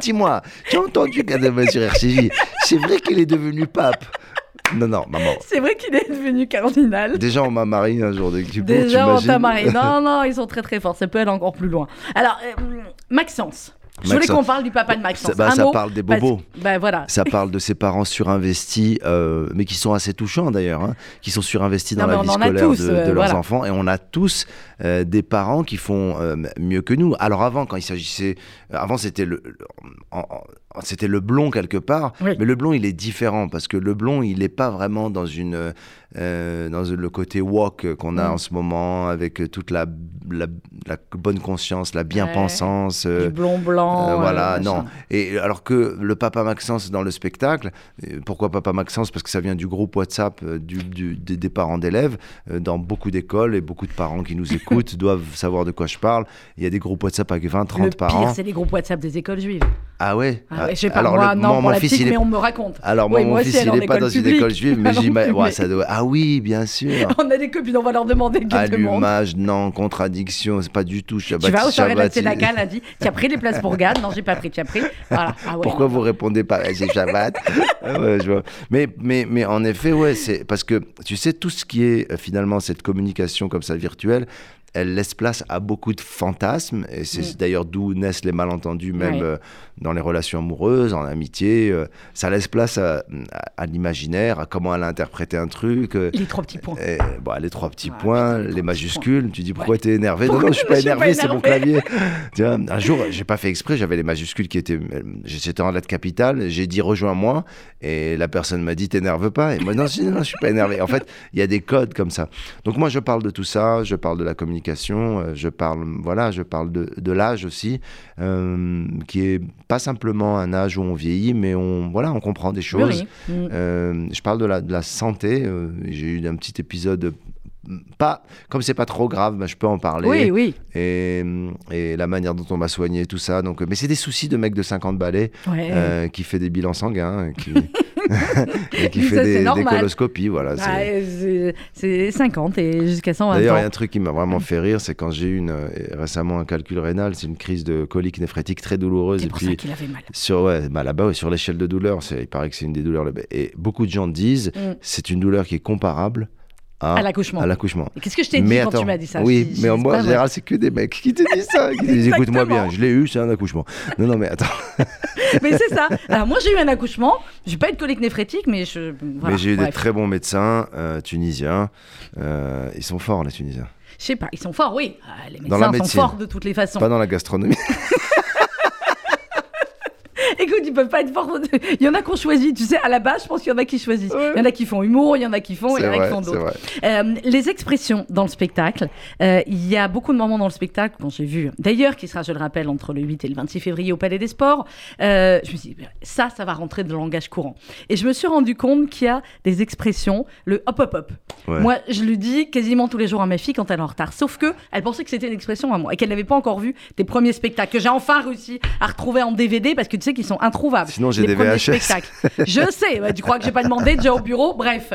Dis-moi, tu as entendu Kadama sur RCJ C'est vrai qu'il est devenu pape Non, non, maman. c'est vrai qu'il est devenu cardinal. Déjà, on m'a marié un jour de Déjà, on t'a marié. Non, non, ils sont très très forts. Ça peut aller encore plus loin. Alors, euh, Maxence, Je voulais qu'on parle du papa de Maxence. Ça, bah, ça mot, parle des parce- bobos. Bah voilà. Ça parle de ses parents surinvestis, euh, mais qui sont assez touchants d'ailleurs, hein, qui sont surinvestis dans la vie scolaire tous, de, de euh, leurs voilà. enfants. Et on a tous euh, des parents qui font euh, mieux que nous. Alors avant, quand il s'agissait... Avant, c'était le, c'était le blond quelque part, Oui. mais le blond, il est différent, parce que le blond, il n'est pas vraiment dans, une, euh, dans le côté walk qu'on a Mm. en ce moment, avec toute la, la, la bonne conscience, la bien-pensance. euh, Du blond blanc. euh, voilà, euh, non. Et alors que le papa Maxence dans le spectacle, euh, pourquoi papa Maxence? Parce que ça vient du groupe WhatsApp du, du- des, parents d'élèves. dans beaucoup d'écoles et beaucoup de parents qui nous écoutent doivent savoir de quoi je parle. Il y a des groupes WhatsApp avec 20, 30 Le parents. pire, c'est les groupes WhatsApp des écoles juives. Ah ouais? Ah, ouais, je sais pas, Alors, moi, le- non, mon- mon fils, petite, il est mais on me raconte. Alors, Oui, mon moi fils, il n'est pas dans une école juive, mais Ah non j'imagine. ouais, ça doit- Ah oui, bien sûr. On a des copines, on va leur demander. Allumage, non, contradiction, c'est pas du tout. Shabbat, Tu vas au soirée de Tzedaka lundi, tu as pris les places pour Gad Non, j'ai pas pris, tu as pris. Voilà. Ah ouais, Pourquoi vous répondez pas C'est Shabbat. Ah ouais, je vois. Mais, mais, mais en effet, ouais, c'est parce que tu sais, tout ce qui est euh, finalement cette communication comme ça virtuelle, elle laisse place à beaucoup de fantasmes. Et c'est Mm. d'ailleurs d'où naissent les malentendus, même euh, dans les relations amoureuses, en amitié. euh, ça laisse place à, à- à l'imaginaire, à comment elle a interprété un truc. euh, Les trois petits points. et, bon, les trois petits points, putain, les majuscules. Tu dis pourquoi Ouais. t'es énervé Non, Pourquoi non, je suis pas je suis pas énervé, c'est mon clavier. Vois, un jour, j'ai pas fait exprès, j'avais les majuscules qui étaient. J'étais en lettre capitale, j'ai dit rejoins-moi, et la personne m'a dit t'énerve pas. Et moi, non, je dis, non, je suis pas énervé. En fait, il y a des codes comme ça. Donc, moi, je parle de tout ça, je parle de la communication, euh, je parle, voilà, je parle de, de l'âge aussi, euh, qui est pas simplement un âge où on vieillit, mais on, voilà, on comprend des choses. Oui. Mm. Euh, je parle de la, de la santé. J'ai eu un petit épisode. Euh, Pas, comme c'est pas trop grave, bah, je peux en parler. Oui, oui. Et, et la manière dont on m'a soigné, tout ça. Donc, mais c'est des soucis de mec de 50 balais Ouais. euh, qui fait des bilans sanguins, et qui, et qui Mais fait ça, des, coloscopies. Voilà, c'est- Ah, c'est- c'est 50 et jusqu'à 120 D'ailleurs, il y a un truc qui m'a vraiment fait rire, c'est quand j'ai eu une, euh, récemment un calcul rénal, c'est une crise de colique néphrétique très douloureuse. Et pour puis, ça avait mal. sur, ouais, bah là-bas, ouais, sur l'échelle de douleur, c'est- il paraît que c'est une des douleurs. Et beaucoup de gens disent, Mm. c'est une douleur qui est comparable à, À l'accouchement. à l'accouchement. Qu'est-ce que je t'ai dit quand tu m'as dit ça Oui, Je mais en moi, en général, c'est que des mecs qui te disent ça? Qui disent, écoute-moi bien, je l'ai eu, c'est un accouchement. Non, non, mais attends. Mais c'est ça. Alors moi j'ai eu un accouchement, j'ai pas eu de colique néphrétique, mais je. voilà, mais j'ai eu des très bons médecins euh, tunisiens. Euh, ils sont forts, les Tunisiens. Je sais pas, ils sont forts, oui. Ah, les Dans la médecins sont forts de toutes les façons. Pas dans la gastronomie. Ils peuvent pas être forts. Il y en a qu'on choisit, tu sais, à la base, je pense qu'il y en a qui choisissent. Il y en a qui font humour, il y en a qui font, il y en a qui font d'autres. Euh, les expressions dans le spectacle, euh, il y a beaucoup de moments dans le spectacle, bon, j'ai vu d'ailleurs, qui sera, je le rappelle, entre le 8 et le 26 février au Palais des Sports. Euh, je me suis dit, ça, ça va rentrer dans le langage courant. Et je me suis rendu compte qu'il y a des expressions, le hop hop hop. Ouais. Moi, je le dis quasiment tous les jours à ma fille quand elle est en retard. Sauf que elle pensait que c'était une expression à moi et qu'elle n'avait pas encore vu tes premiers spectacles que j'ai enfin réussi à retrouver en DVD parce que tu sais qu'ils sont Sinon, j'ai des VHS. spectacles. Je sais, tu crois que j'ai pas demandé déjà au bureau, bref.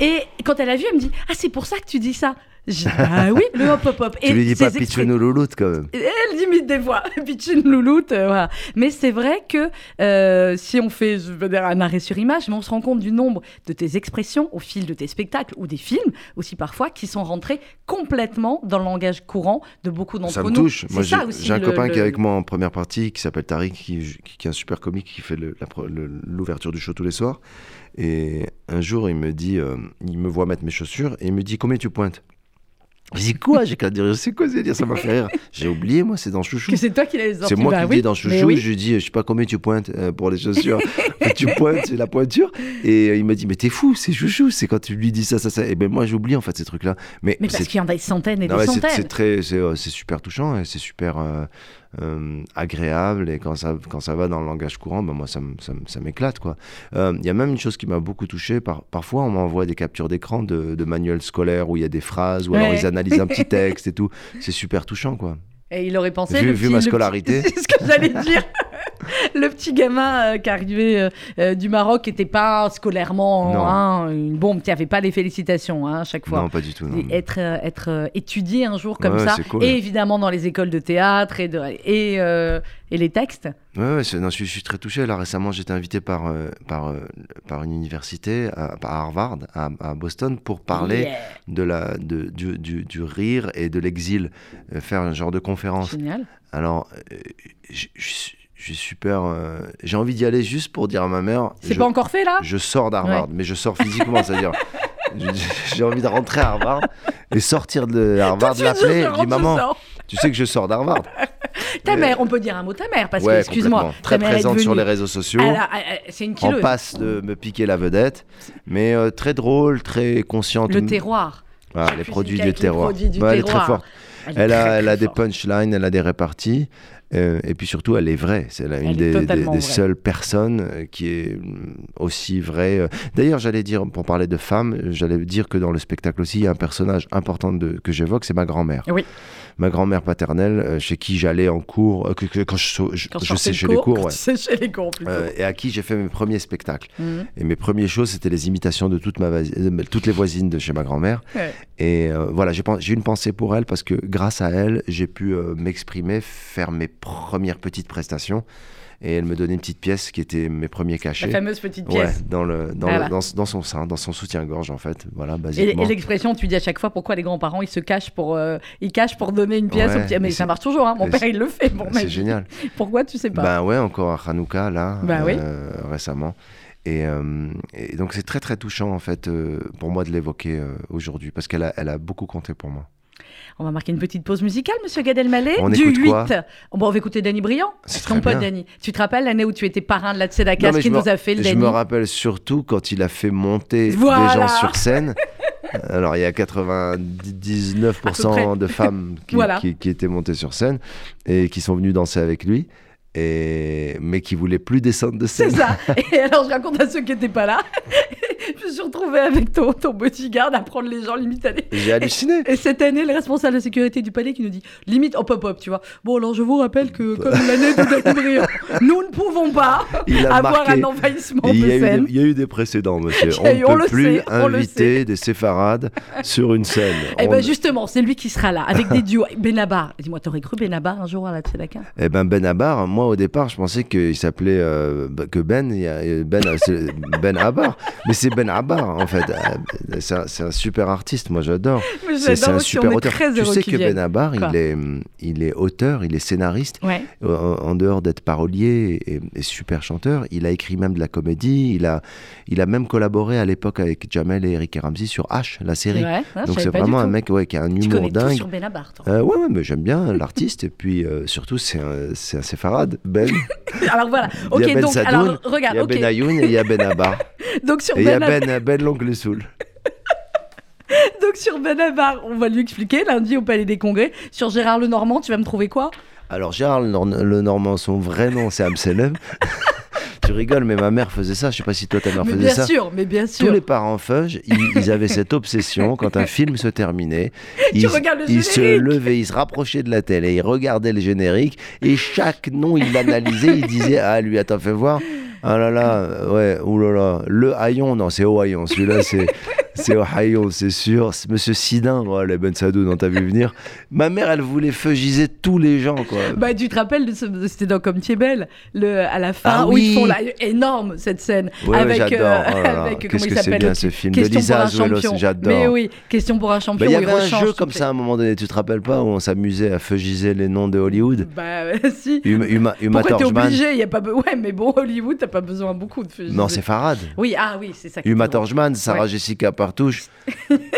Et quand elle a vu, elle me dit Ah, c'est pour ça que tu dis ça. Dit, Ah oui, le hop hop hop. Tu lui dis pas pitchounou louloute quand même. elle limite des fois, pitchine louloute, euh, voilà. Mais c'est vrai que euh, si on fait, je veux dire, un arrêt sur image, mais on se rend compte du nombre de tes expressions au fil de tes spectacles ou des films aussi parfois qui sont rentrés complètement dans le langage courant de beaucoup d'entre Ça nous. me touche. Moi, j'ai ça un le- copain qui est avec moi en première partie, qui s'appelle Tariq, qui, est un super comique, qui fait l'ouverture du show tous les soirs. Et un jour, il me dit, euh, il me voit mettre mes chaussures et il me dit combien tu pointes? Je dis quoi J'ai qu'à dire, c'est quoi c'est dire Ça m'a fait rire. J'ai oublié, moi, c'est dans Chouchou. Que c'est toi qui l'as sorti. C'est moi Bah qui oui, dis dans Chouchou, oui. je lui dis, je sais pas combien tu pointes euh, pour les chaussures. Tu pointes, c'est la pointure. Et euh, il m'a dit, mais t'es fou, c'est Chouchou, c'est quand tu lui dis ça, ça, ça. Et ben moi, j'oublie en fait ces trucs-là. Mais, Mais parce qu'il y en a des centaines et non, des ouais, centaines. c'est très, c'est, euh, super touchant et c'est super euh, agréable et quand ça, quand ça va dans le langage courant, ben moi ça, m'éclate quoi. Euh, Il y a même une chose qui m'a beaucoup touché. Par, parfois, on m'envoie des captures d'écran de, de manuels scolaires où il y a des phrases ou alors ils analysent un petit texte et tout. C'est super touchant quoi. Et il aurait pensé. Vu- le vu petit- ma scolarité. C'est ce que j'allais dire. le petit gamin euh, qui arrivait euh, euh, du Maroc, n'était pas scolairement hein, une bombe, qui n'avait pas les félicitations hein, à chaque fois. Non, pas du tout. non. Et être, être étudié un jour comme Ouais, ça, cool. et évidemment dans les écoles de théâtre et, de, et, et les textes. Ouais, ouais, c'est- non, je, suis- je suis très touché. Là, récemment, j'ai été invité par, par, par une université à, à Harvard, à, à Boston, pour parler Yeah. de la, de, du, du, du rire et de l'exil, faire un genre de conférence. Génial. Alors, je je suis je suis super. euh, j'ai envie d'y aller juste pour dire à ma mère. C'est pas encore fait là? Je sors d'Harvard, mais je sors physiquement, c'est-à-dire. J'ai envie de rentrer à Harvard et sortir de Harvard, l'appeler, dire maman, tu sais que je sors d'Harvard. Ta mère, on peut dire un mot ta mère, parce que, excuse-moi. Très ta mère est présente sur les réseaux sociaux. C'est une en kiloise. passe de me piquer la vedette, mais euh, très drôle, très consciente. Le terroir. Les produits du terroir. du elle est très forte. Elle, a, elle des punchlines, elle a des réparties. Euh, et puis surtout, elle est vraie. C'est la- une Elle des, seules personnes euh, qui est mm, aussi vraie. euh. D'ailleurs, j'allais dire, pour parler de femmes, j'allais dire que dans le spectacle aussi, il y a un personnage important de, que j'évoque, c'est ma grand-mère. Oui. Ma grand-mère paternelle, euh, chez qui j'allais en cours, euh, que, que- quand je, je, Quand séchais les cours, ouais. séchais les. Euh, et à qui j'ai fait mes premiers spectacles. Mhm. Et mes premières choses, c'était les imitations de toute ma vasi- toutes les voisines de chez ma grand-mère. Ouais. Et voilà, j'ai une pensée pour elle parce que grâce à elle, j'ai pu m'exprimer, faire mes premières petites prestations. Et elle me donnait une petite pièce qui était mes premiers La cachets. fameuse petite Ouais, pièce. dans, le, dans, Voilà. le- dans, dans son sein, dans son soutien-gorge en fait. Voilà, Et, basiquement. et l'expression, tu dis à chaque fois pourquoi les grands-parents ils se cachent pour euh, ils cachent pour donner une pièce Ouais, au petit. Mais ça marche toujours. Hein. Mon père il le fait. Bon, C'est génial. Pourquoi tu sais pas Ben ouais, encore à Hanouka là, Bah oui. euh, récemment. Et, euh, et donc c'est très très touchant en fait pour moi de l'évoquer aujourd'hui parce qu'elle a, elle a beaucoup compté pour moi. On va marquer une petite pause musicale, Monsieur Gad Elmaleh. On du écoute 8. quoi Bon, on va écouter Danny Briand. C'est Ton pote. Danny. Tu te rappelles l'année où tu étais parrain de la ce qui je nous a fait le Je Danny me rappelle surtout quand il a fait monter Voilà. des gens sur scène. Alors, il y a 99% de femmes qui, Voilà. qui- qui étaient montées sur scène et qui sont venues danser avec lui, et... mais qui voulaient plus descendre de C'est scène. ça. Et alors, je raconte à ceux qui n'étaient pas là. je me suis retrouvée avec ton, ton bodyguard à prendre les gens limite à J'ai halluciné. Et cette année, le responsable de sécurité du palais qui nous dit limite hop hop, tu vois. Bon, alors je vous rappelle que comme l'année de nous ne pouvons pas avoir marqué. un envahissement Il de scène. il y a eu des précédents, monsieur. On ne peut le plus sait, inviter des séfarades sur une scène. Eh On- ben justement, c'est lui qui sera là, avec des duos. Benabar, dis-moi, t'aurais cru Benabar un jour à la Tzedaka Eh ben Ben Abar, moi au départ, je pensais qu'il s'appelait euh, que Ben, Ben, c'est Ben Abar, mais c'est Ben Abar en fait. Euh, C'est un, c'est un super artiste, moi j'adore. Mais C'est un aussi, super on est auteur. très Tu sais que. Ben Abar, il est, il est auteur, il est scénariste. Ouais. En, en dehors d'être parolier et, et super chanteur, il a écrit même de la comédie. Il a, il a même collaboré à l'époque avec Jamel et Eric et Ramsey sur H, la série. Ouais, Donc c'est vraiment un mec ouais, qui a un Tu humour connais tout dingue. sur Benabar, toi. Euh, ouais, ouais, mais j'aime bien l'artiste et puis euh, surtout c'est un, c'est un séfarade, Ben. Alors voilà, Il y a ok, Ben donc, Sadoun, alors Il regarde, y a. Ben Ayoun et il y a Ben. Donc sur et il y a Benabar, Ben, ben l'oncle Soul. donc sur Benabar, on va lui expliquer lundi au Palais des Congrès. Sur Gérard Lenormand, tu vas me trouver quoi? Alors Gérard le, Nor- le Normand, son vrai nom c'est Amselem. tu rigoles, mais ma mère faisait ça. Je sais pas si toi ta mère Mais faisait bien ça. sûr, mais bien Tous sûr. les parents feuges, ils, ils avaient cette obsession quand un film se terminait. Ils, regardes le ils se levaient, ils se rapprochaient de la télé, ils regardaient le générique et chaque nom il l'analysait, il disait ah lui attends fais voir. Ah là là, ouais, oulala, le haillon, non c'est au haillon, celui-là c'est c'est haillon, c'est sûr. C'est Monsieur Sidin, voilà, Ben Sadou, dont t'as vu venir. Ma mère, elle voulait feugiser tous les gens, quoi. Bah, tu te rappelles c'était dans Comme tu es belle, le, à la fin, Ah où ils font là, énorme cette scène. Ouais, avec, j'adore. euh, Oh avec, Qu'est-ce que c'est bien ce film. Question de Lisa Azuelos, j'adore. Mais oui, question pour un champion. Bah, Il y où il avait un jeu comme ça à un moment donné, tu te rappelles pas, où on s'amusait à feugiser les noms de Hollywood? Bah, si. Uma, Uma, Uma Pourquoi t'es obligé? Y a pas Ouais, mais bon, Hollywood, t'as pas besoin beaucoup de fusil. Non, c'est Farad. Oui, ah oui, c'est ça. qui Uma est drôle. Thurman, Sarah. Jessica Partouche,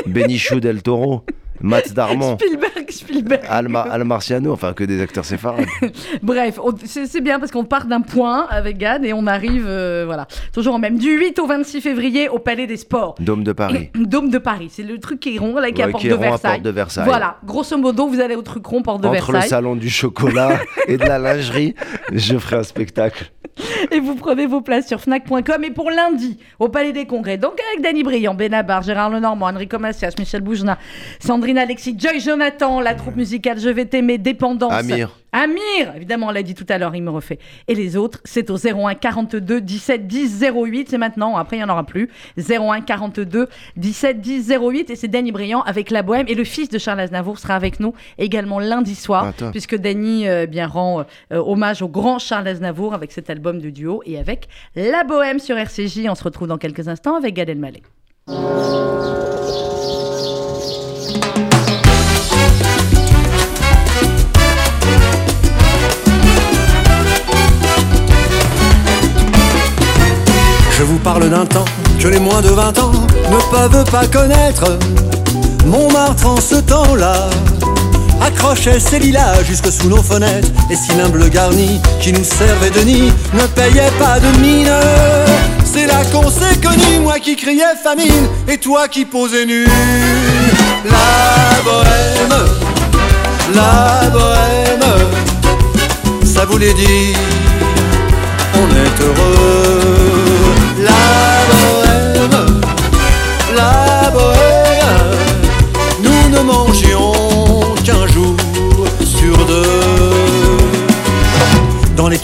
Benicio del Toro, Matt Darmon, Spielberg, Spielberg. Al, Ma- Al Marciano, enfin que des acteurs séfarades. Bref, c'est bien parce qu'on part d'un point avec Gad et on arrive, euh, voilà, toujours en même. Du 8 au 26 février au Palais des Sports. Dôme de Paris. Dôme de Paris, c'est le truc qui est rond, là, qui Ouais, qui est de rond à. Porte de Versailles. Voilà, grosso modo, vous allez au truc rond, porte de Entre le Versailles. salon du chocolat et de la lingerie, je ferai un spectacle. Et vous prenez vos places sur Fnac.com. Et pour lundi, au Palais des Congrès, donc avec Danny Briand, Benabar, Gérard Lenormand, Enrico Macias, Michel Boujna, Sandrine Alexis, Joy Jonathan, la troupe musicale Je vais t'aimer, Dépendance. Amir. Amir, évidemment, on l'a dit tout à l'heure, il me refait. Et les autres, c'est au 01 42 17 10 08. C'est maintenant, après il n'y en aura plus. 01 42 17 10 08. Et c'est Danny Briand avec La Bohème. Et le fils de Charles Aznavour sera avec nous également lundi soir, Ah, puisque Danny euh, bien rend euh, hommage au grand Charles Aznavour avec cet album de duo et avec La Bohème sur RCJ. On se retrouve dans quelques instants avec Gad Elmaleh. Je vous parle d'un temps que les moins de 20 ans ne peuvent pas connaître. Montmartre en ce temps-là accrochait ses lilas jusque sous nos fenêtres. Et si l'humble garni qui nous servait de nid ne payait pas de mine, c'est là qu'on s'est connus, moi qui criais famine et toi qui posais nu. La bohème, la bohème, ça voulait dire on est heureux.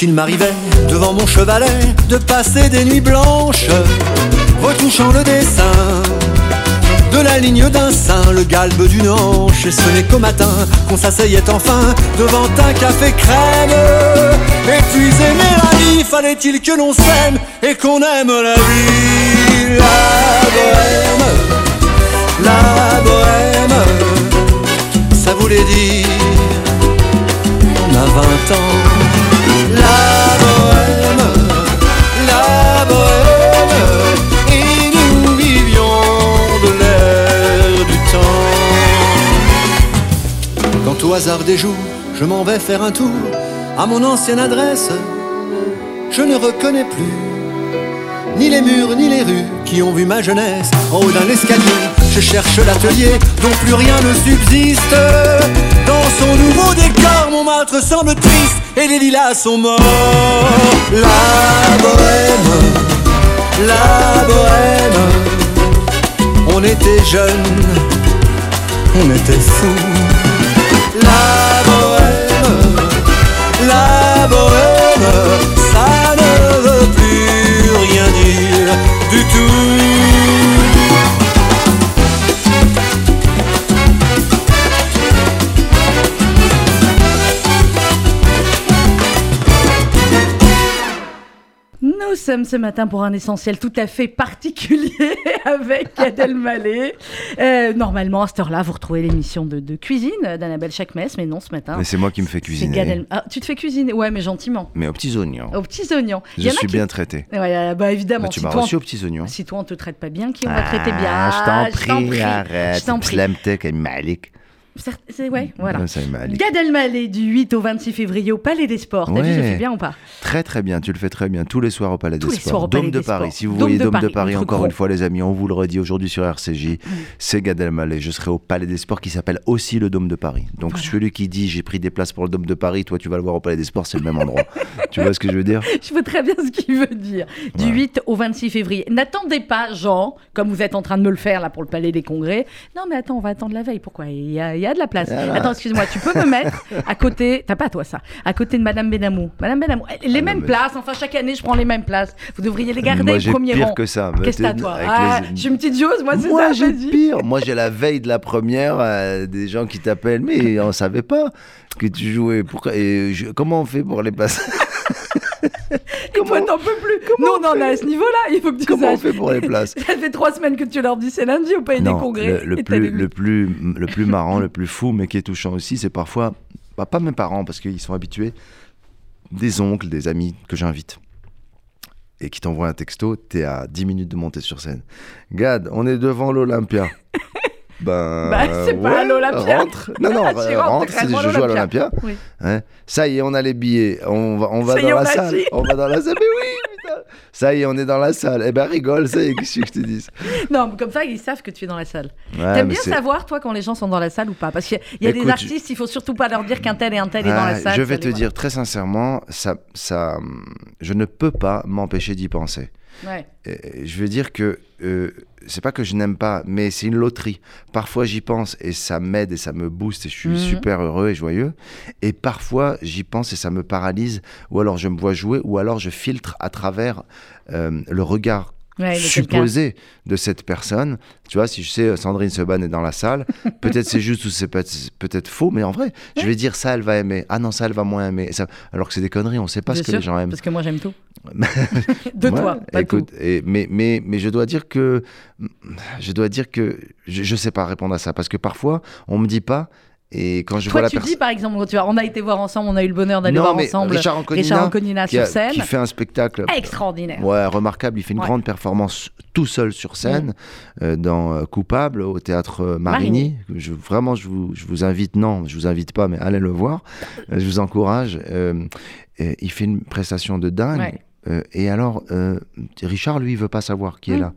Il m'arrivait, devant mon chevalet, de passer des nuits blanches, retouchant le dessin de la ligne d'un sein, le galbe d'une hanche. Et ce n'est qu'au matin qu'on s'asseyait enfin devant un café crème. Et puis aimer la vie, fallait-il que l'on s'aime et qu'on aime la vie? La bohème, la bohème, ça voulait dire on a 20 ans. Au hasard des jours, je m'en vais faire un tour à mon ancienne adresse, je ne reconnais plus ni les murs ni les rues qui ont vu ma jeunesse en haut d'un escalier. Je cherche l'atelier dont plus rien ne subsiste. Dans son nouveau décor, Montmartre semble triste et les lilas sont morts. La bohème, la bohème, on était jeunes, on était fous. La bohème, la bohème, ça ne veut plus rien dire du tout. Sommes ce matin pour un essentiel tout à fait particulier avec Gad Elmaleh. Euh, normalement, à cette heure-là, vous retrouvez l'émission de, de cuisine d'Annabelle Chakmes, mais non, ce matin. Mais c'est moi qui me fais cuisiner. Ah, tu te fais cuisiner? Ouais, mais gentiment. Mais aux petits oignons. Aux petits oignons. Je suis qui- bien traité. Ouais, bah évidemment. Bah, tu si m'as toi, reçu aux petits oignons. Si toi, on te traite pas bien, qui on va traiter bien Ah, je t'en prie, Je arrête. t'en prie. C'est- ouais, voilà. Ouais, ça, Malik. Gad Elmaleh du 8 au 26 février au Palais des Sports. T'as vu, je Ouais. fais bien ou pas Très très bien, tu le fais très bien. Tous les soirs au Palais Tous des les Sports. soirs au Palais Dôme de Paris. Sports. Si vous Dôme voyez de Dôme de Paris, encore une fois, les amis, on vous le redit aujourd'hui sur RCJ. C'est Gad Elmaleh. Je serai au Palais des Sports qui s'appelle aussi le Dôme de Paris. Donc celui qui dit j'ai pris des places pour le Dôme de Paris, toi tu vas le voir au Palais des Sports, c'est le même endroit. tu vois ce que je veux dire? Je vois très bien ce qu'il veut dire. Du Ouais. 8 au 26 février. N'attendez pas, Jean, comme vous êtes en train de me le faire là pour le Palais des Congrès. Non, mais attends, on va attendre la veille. Pourquoi? Il y, a, il y a de la place. Voilà. Attends, excuse-moi, tu peux me mettre à côté. T'as pas toi ça À côté de Madame Benamou. Madame Benamou, les Ah, mêmes non, mais- places. Enfin, chaque année, je prends les mêmes places. Vous devriez les garder Moi au j'ai premier pire que ça. Qu'est-ce que toi Ah, les- Je suis une petite joueuse, moi, c'est ça j'ai pire. Moi j'ai la veille de la première euh, des gens qui t'appellent, mais on savait pas que tu jouais. Pourquoi et je- Comment on fait pour les passer? Et toi, t'en peux plus. Nous, on en est à ce niveau-là. Il faut que tu Comment on fait pour les places Ça fait trois semaines que tu leur dis c'est lundi au pays Non, des congrès. le, plus, des- le, plus, le plus marrant, le plus fou, mais qui est touchant aussi, c'est parfois, bah, pas mes parents, parce qu'ils sont habitués, des oncles, des amis que j'invite. Et qui t'envoient un texto, t'es à 10 minutes de monter sur scène. Gad, on est devant l'Olympia. Ben, Bah, c'est pas à l'Olympia. Rentre. Non, non, Tu euh, rentre, c'est- je joue à l'Olympia. Oui. Hein Ça y est, on a les billets. On va, on va Ça dans la salle. On va dans la salle. Mais oui, putain. Ça y est, on est dans la salle. Eh ben, rigole, ça y est, qu'est-ce que je te dis? Non, mais comme ça, ils savent que tu es dans la salle. Ouais, T'aimes bien savoir, toi, quand les gens sont dans la salle ou pas? Parce qu'il y a, il y a des artistes, il faut surtout pas leur dire qu'un tel et un tel est dans la Ah, salle. Je vais te dire très sincèrement, ça, ça, je ne peux pas m'empêcher d'y penser. Ouais. Je veux dire que euh, c'est pas que je n'aime pas, mais c'est une loterie. Parfois j'y pense et ça m'aide et ça me booste et je suis Mhm. super heureux et joyeux. Et parfois j'y pense et ça me paralyse, ou alors je me vois jouer, ou alors je filtre à travers euh, le regard Ouais, de cette personne. Tu vois, si je sais Sandrine Seban est dans la salle, peut-être c'est juste ou c'est peut- c'est peut-être faux, mais en vrai, je vais dire ça, elle va aimer. Ah non, ça, elle va moins aimer. Ça- alors que c'est des conneries, on sait pas Bien ce que les gens aiment. Parce que moi, j'aime tout. de toi, pas écoute, tout. et- mais, mais, mais je dois dire que je dois dire que je, je sais pas répondre à ça parce que parfois on me dit pas et quand je vois Toi, la tu dis, par exemple, tu vois, on a été voir ensemble, on a eu le bonheur d'aller voir ensemble Richard Anconina, Richard Anconina qui, sur a- scène. qui fait un spectacle Extraordinaire. ouais remarquable il fait une Ouais. grande performance tout seul sur scène euh, dans euh, Coupable au théâtre euh, Marigny, Je, vraiment je vous, je vous invite non je vous invite pas mais allez le voir je vous encourage Euh, il fait une prestation de dingue Ouais. Euh, et alors, euh, Richard, lui, il veut pas savoir qui est Mm. là.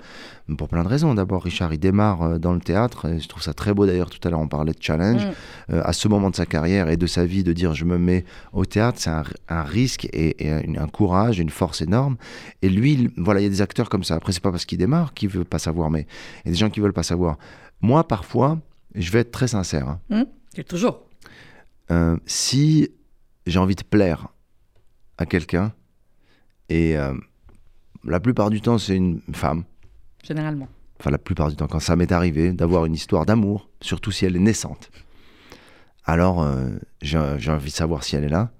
Pour plein de raisons. D'abord, Richard, il démarre euh, dans le théâtre. Et je trouve ça très beau d'ailleurs. Tout à l'heure, on parlait de challenge. Mm. À ce moment de sa carrière et de sa vie, de dire je me mets au théâtre, c'est un, un risque et, et un, un courage, une force énorme. Et lui, il- voilà, il y a des acteurs comme ça. Après, c'est pas parce qu'il démarre qu'il veut pas savoir, mais il y a des gens qui veulent pas savoir. Moi, parfois, je vais être très sincère. hein. Hum, Et toujours. Euh, si j'ai envie de plaire à quelqu'un, et euh, la plupart du temps c'est une femme, Généralement. enfin la plupart du temps quand ça m'est arrivé d'avoir une histoire d'amour, surtout si elle est naissante, alors euh, j'ai envie de savoir si elle est là,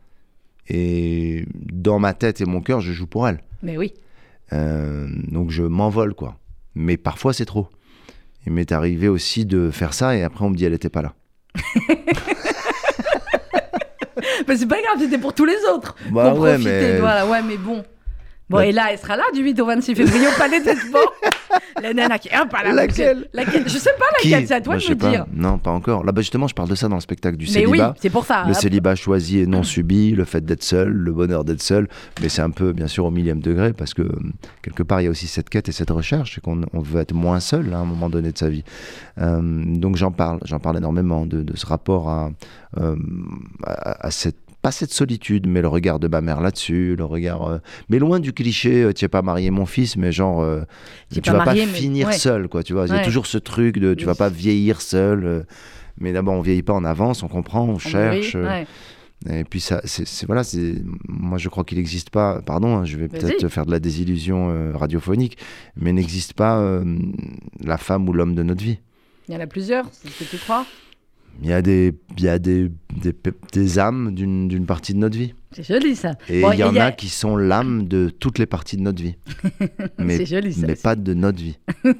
et dans ma tête et mon cœur je joue pour elle. Mais oui. Euh, donc je m'envole quoi. Mais parfois c'est trop. Il m'est arrivé aussi de faire ça et après on me dit elle était pas là. Mais c'est pas grave, c'était pour tous les autres. Bah ouais, profiter, mais- voilà, ouais, mais bon. Bon, et là, elle sera là du 8 au 26 février au Palais des Sports. La nana qui est un pas là. Laquelle Laquelle? Je sais pas laquelle, c'est à toi de me dire. Non, pas encore. Là, bah, justement, je parle de ça dans le spectacle du Mais oui, célibat. c'est pour ça. Le célibat choisi et non subi, le fait d'être seul, le bonheur d'être seul, mais c'est un peu, bien sûr, au millième degré, parce que euh, quelque part, il y a aussi cette quête et cette recherche, c'est qu'on on veut être moins seul hein, à un moment donné de sa vie. Euh, donc j'en parle, j'en parle énormément de, de ce rapport à, euh, à, à cette pas cette solitude, mais le regard de ma mère là-dessus, le regard, euh, mais loin du cliché, euh, tu n'es pas marié mon fils, mais genre, euh, Tu vas marié, pas mais- finir ouais. seul, quoi, tu vois. Il y a toujours ce truc de, tu Oui. vas pas vieillir seul. euh, mais d'abord, on vieillit pas en avance, on comprend, on cherche. ouais. et puis ça, c'est voilà, c'est moi je crois qu'il n'existe pas. Pardon, hein, je vais peut-être faire de la désillusion euh, radiophonique, mais n'existe pas euh, la femme ou l'homme de notre vie. Il y en a plusieurs, c'est ce que tu crois. Il y a des, il y a des, des, âmes d'une partie de notre vie, C'est joli ça. et Bon, il y en y a- a qui sont l'âme de toutes les parties de notre vie, mais, C'est joli ça. mais aussi. pas de notre vie.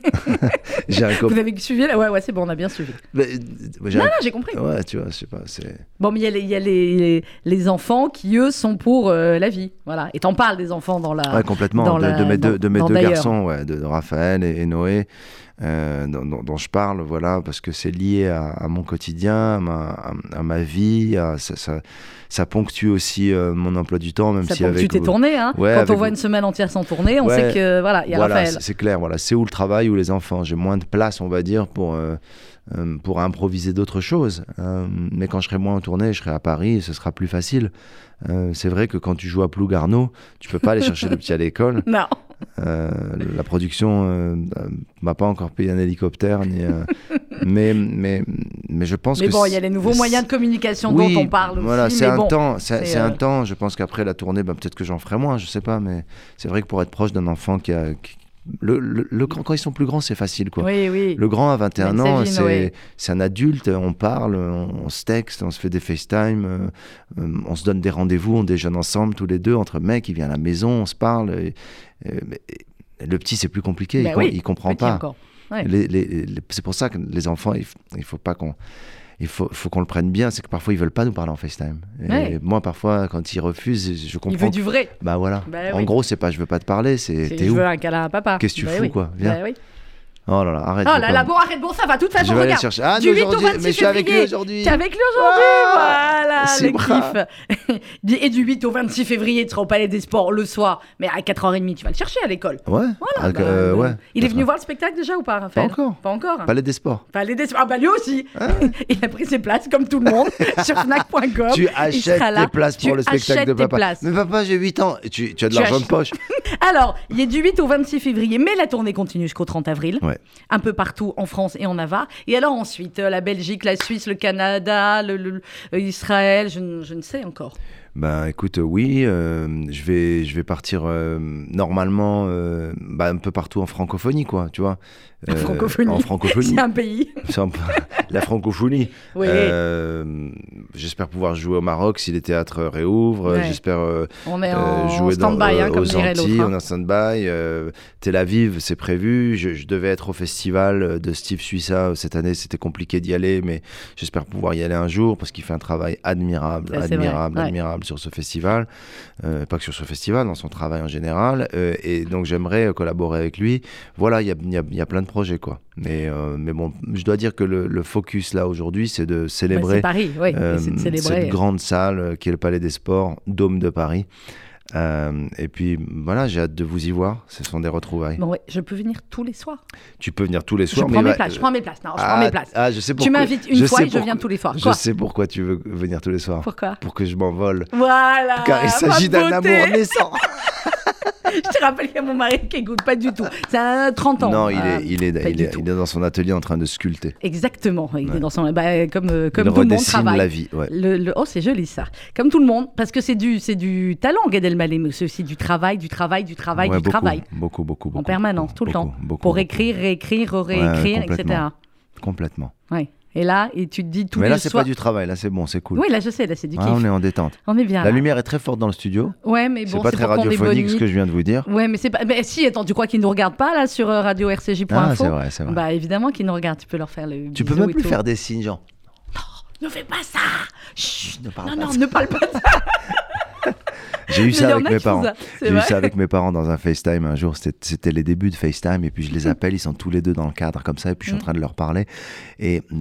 J'ai un Vous avez suivi là? Ouais, ouais, c'est bon, on a bien suivi. mais, euh, Non, non, j'ai compris. Ouais, tu vois, je sais pas. Bon, mais il y a, les, il y a les, les, les enfants qui, eux, sont pour euh, la vie. Voilà. Et t'en parles des enfants dans la. Ouais, complètement. dans de, la- de mes deux, de mes deux garçons, ouais, de, de Raphaël et, et Noé, euh, dont, je parle, voilà, parce que c'est lié à, à mon quotidien, à ma, à, à ma vie. ça, ça, ça ponctue aussi euh, mon emploi du temps, même Ça si avec. tes tournées, hein. Ouais, Quand on voit vous- une semaine entière sans tournée, on Ouais. sait que voilà, il y a voilà, Raphaël. c'est clair. Voilà, c'est où le travail ou les enfants. J'ai moins de place, on va dire, pour. euh, euh, pour improviser d'autres choses. Euh, mais quand je serai moins en tournée, je serai à Paris, et ce sera plus facile. Euh, c'est vrai que quand tu joues à Plougarneau, tu peux pas aller chercher le petit à l'école. Non. Euh, la production euh, euh, m'a pas encore payé un hélicoptère, ni, mais, mais, mais je pense Mais que. bon, il y a c'est- les nouveaux moyens de communication Oui, dont on parle aussi. Voilà, c'est mais un bon, temps. C'est c'est, c'est un temps. Je pense qu'après la tournée, bah, peut-être que j'en ferai moins, je sais pas, mais c'est vrai que pour être proche d'un enfant qui a, qui, le, le- le grand- quand ils sont plus grands, c'est facile, quoi. Oui, oui. Le grand à 21 Même ans, c'est c'est un adulte, on parle, on, on se texte, on se fait des FaceTime, euh, euh, on se donne des rendez-vous, on déjeune ensemble tous les deux, entre mecs, il vient à la maison, on se parle. et- et- mais- et le petit, c'est plus compliqué, Bah il, oui, il comprend pas. encore. Ouais. Les- les- les- c'est pour ça que les enfants, il, il faut pas qu'on. Il faut, faut qu'on le prenne bien, c'est que parfois ils veulent pas nous parler en FaceTime. Et moi, parfois, quand ils refusent, je Il comprends. veut du vrai. Bah voilà. Bah en oui. gros, c'est pas je veux pas te parler, c'est je où veux un câlin à papa. Qu'est-ce que tu Bah fous, oui. quoi? Viens. Bah oui. Oh là là, arrête. Oh là là, bon, arrête, bon, ça va, de toute façon, regarde. chercher. Ah, du 8 au aujourd'hui, 26 mais je suis avec lui février. aujourd'hui. T'es avec lui aujourd'hui, Ah, voilà, le kiff. Et du 8 au 26 février, tu seras au Palais des Sports le soir, mais à 4h30, tu vas le chercher à l'école. Ouais. Voilà. Ah, bah, euh, ouais. Il est venu sera- voir le spectacle déjà ou pas, Raphaël Pas encore. Pas encore. Palais des Sports. Palais des Sports. Ah bah lui aussi. Il a pris ses places comme tout le monde sur fnac.com. Tu achètes tes places Tu pour le spectacle de tes papa. places. Mais papa, j'ai 8 ans. Tu, tu as de Tu l'argent de poche. Alors, il est du 8 au 26 février, mais la tournée continue jusqu'au 30 avril. Ouais. Un peu partout en France et en Navarre. Et alors ensuite, euh, la Belgique, la Suisse, le Canada, le, euh, Israël, je ne sais encore. Ben écoute, euh, oui, euh, je vais, je vais partir euh, normalement euh, bah, un peu partout en francophonie, quoi, tu vois. En francophonie. En francophonie. C'est un pays. C'est un peu- la francophonie. Oui. J'espère pouvoir jouer au Maroc si les théâtres réouvrent. Ouais. J'espère On est en jouer dans, stand-by, hein, comme aux Antilles, l'autre. on hein. est en stand-by. Tel Aviv, c'est prévu. Je, je devais être au festival de Steve Suissa cette année. C'était compliqué d'y aller, mais j'espère pouvoir y aller un jour parce qu'il fait un travail admirable, Ça, admirable, ouais. Sur ce festival. Euh, pas que sur ce festival, dans son travail en général. Euh, et donc j'aimerais euh, collaborer avec lui. Voilà, il y a, y a- y a plein de projets, quoi. Mais, mais bon, je dois dire que le, le focus là aujourd'hui, c'est de célébrer Paris, de cette grande salle qui est le Palais des Sports, Dôme de Paris. Euh, et puis voilà, j'ai hâte de vous y voir. Ce sont des retrouvailles. Bon, ouais, je peux venir tous les soirs. Tu peux venir tous les Je soirs. prends mais mes va- places, je prends mes places. Non, je ah, prends mes places. ah, je sais Tu pourquoi. m'invites une je fois et je viens tous les soirs. Je sais pourquoi tu veux venir tous les soirs. Pourquoi Pour que je m'envole. Voilà. Car il s'agit d'un amour naissant. Je te rappelle qu'il y a mon mari qui écoute pas du tout. C'est à 30 ans. non, il Euh, est, il, est, pas il, du est, tout. il est dans son atelier en train de sculpter. Exactement. Il est dans son. bah, comme euh, comme il tout le monde travaille. la vie. Ouais. Le, le- oh, c'est joli ça. Comme tout le monde, parce que c'est du, du talent, Gad Elmaleh, mais c'est aussi du travail, du travail, du travail, Ouais, du beaucoup, travail. Beaucoup, beaucoup, beaucoup. En permanence, tout le temps. beaucoup, Pour écrire, réécrire, réécrire, etc. complètement. Complètement. Ouais. Et là, et tu te dis tous Mais là, c'est pas du travail. Là, c'est bon, c'est cool. Oui, là, je sais, là, c'est du Ah, kiff. on est en détente. On est bien. La là. lumière est très forte dans le studio. Ouais, mais C'est bon, pas c'est très ait bonne radiophonique ce que je viens de vous dire. Ouais, mais c'est pas. Mais si, attends, tu crois qu'ils nous regardent pas là sur euh, radio rcj.info Ah, c'est vrai, c'est vrai. Bah évidemment qu'ils nous regardent. Tu peux leur faire le. tu peux même plus tout. faire des signes, genre. Ne fais pas ça. Chut. Ne parle Non, pas non, de ça. ne parle pas de ça. J'ai eu ça avec a mes parents. J'ai eu ça avec mes parents dans un FaceTime un jour. C'était- les débuts de FaceTime. Et puis je les appelle, ils sont tous les deux dans le cadre comme ça. Et puis je suis en Mm. train de leur parler. Et mm,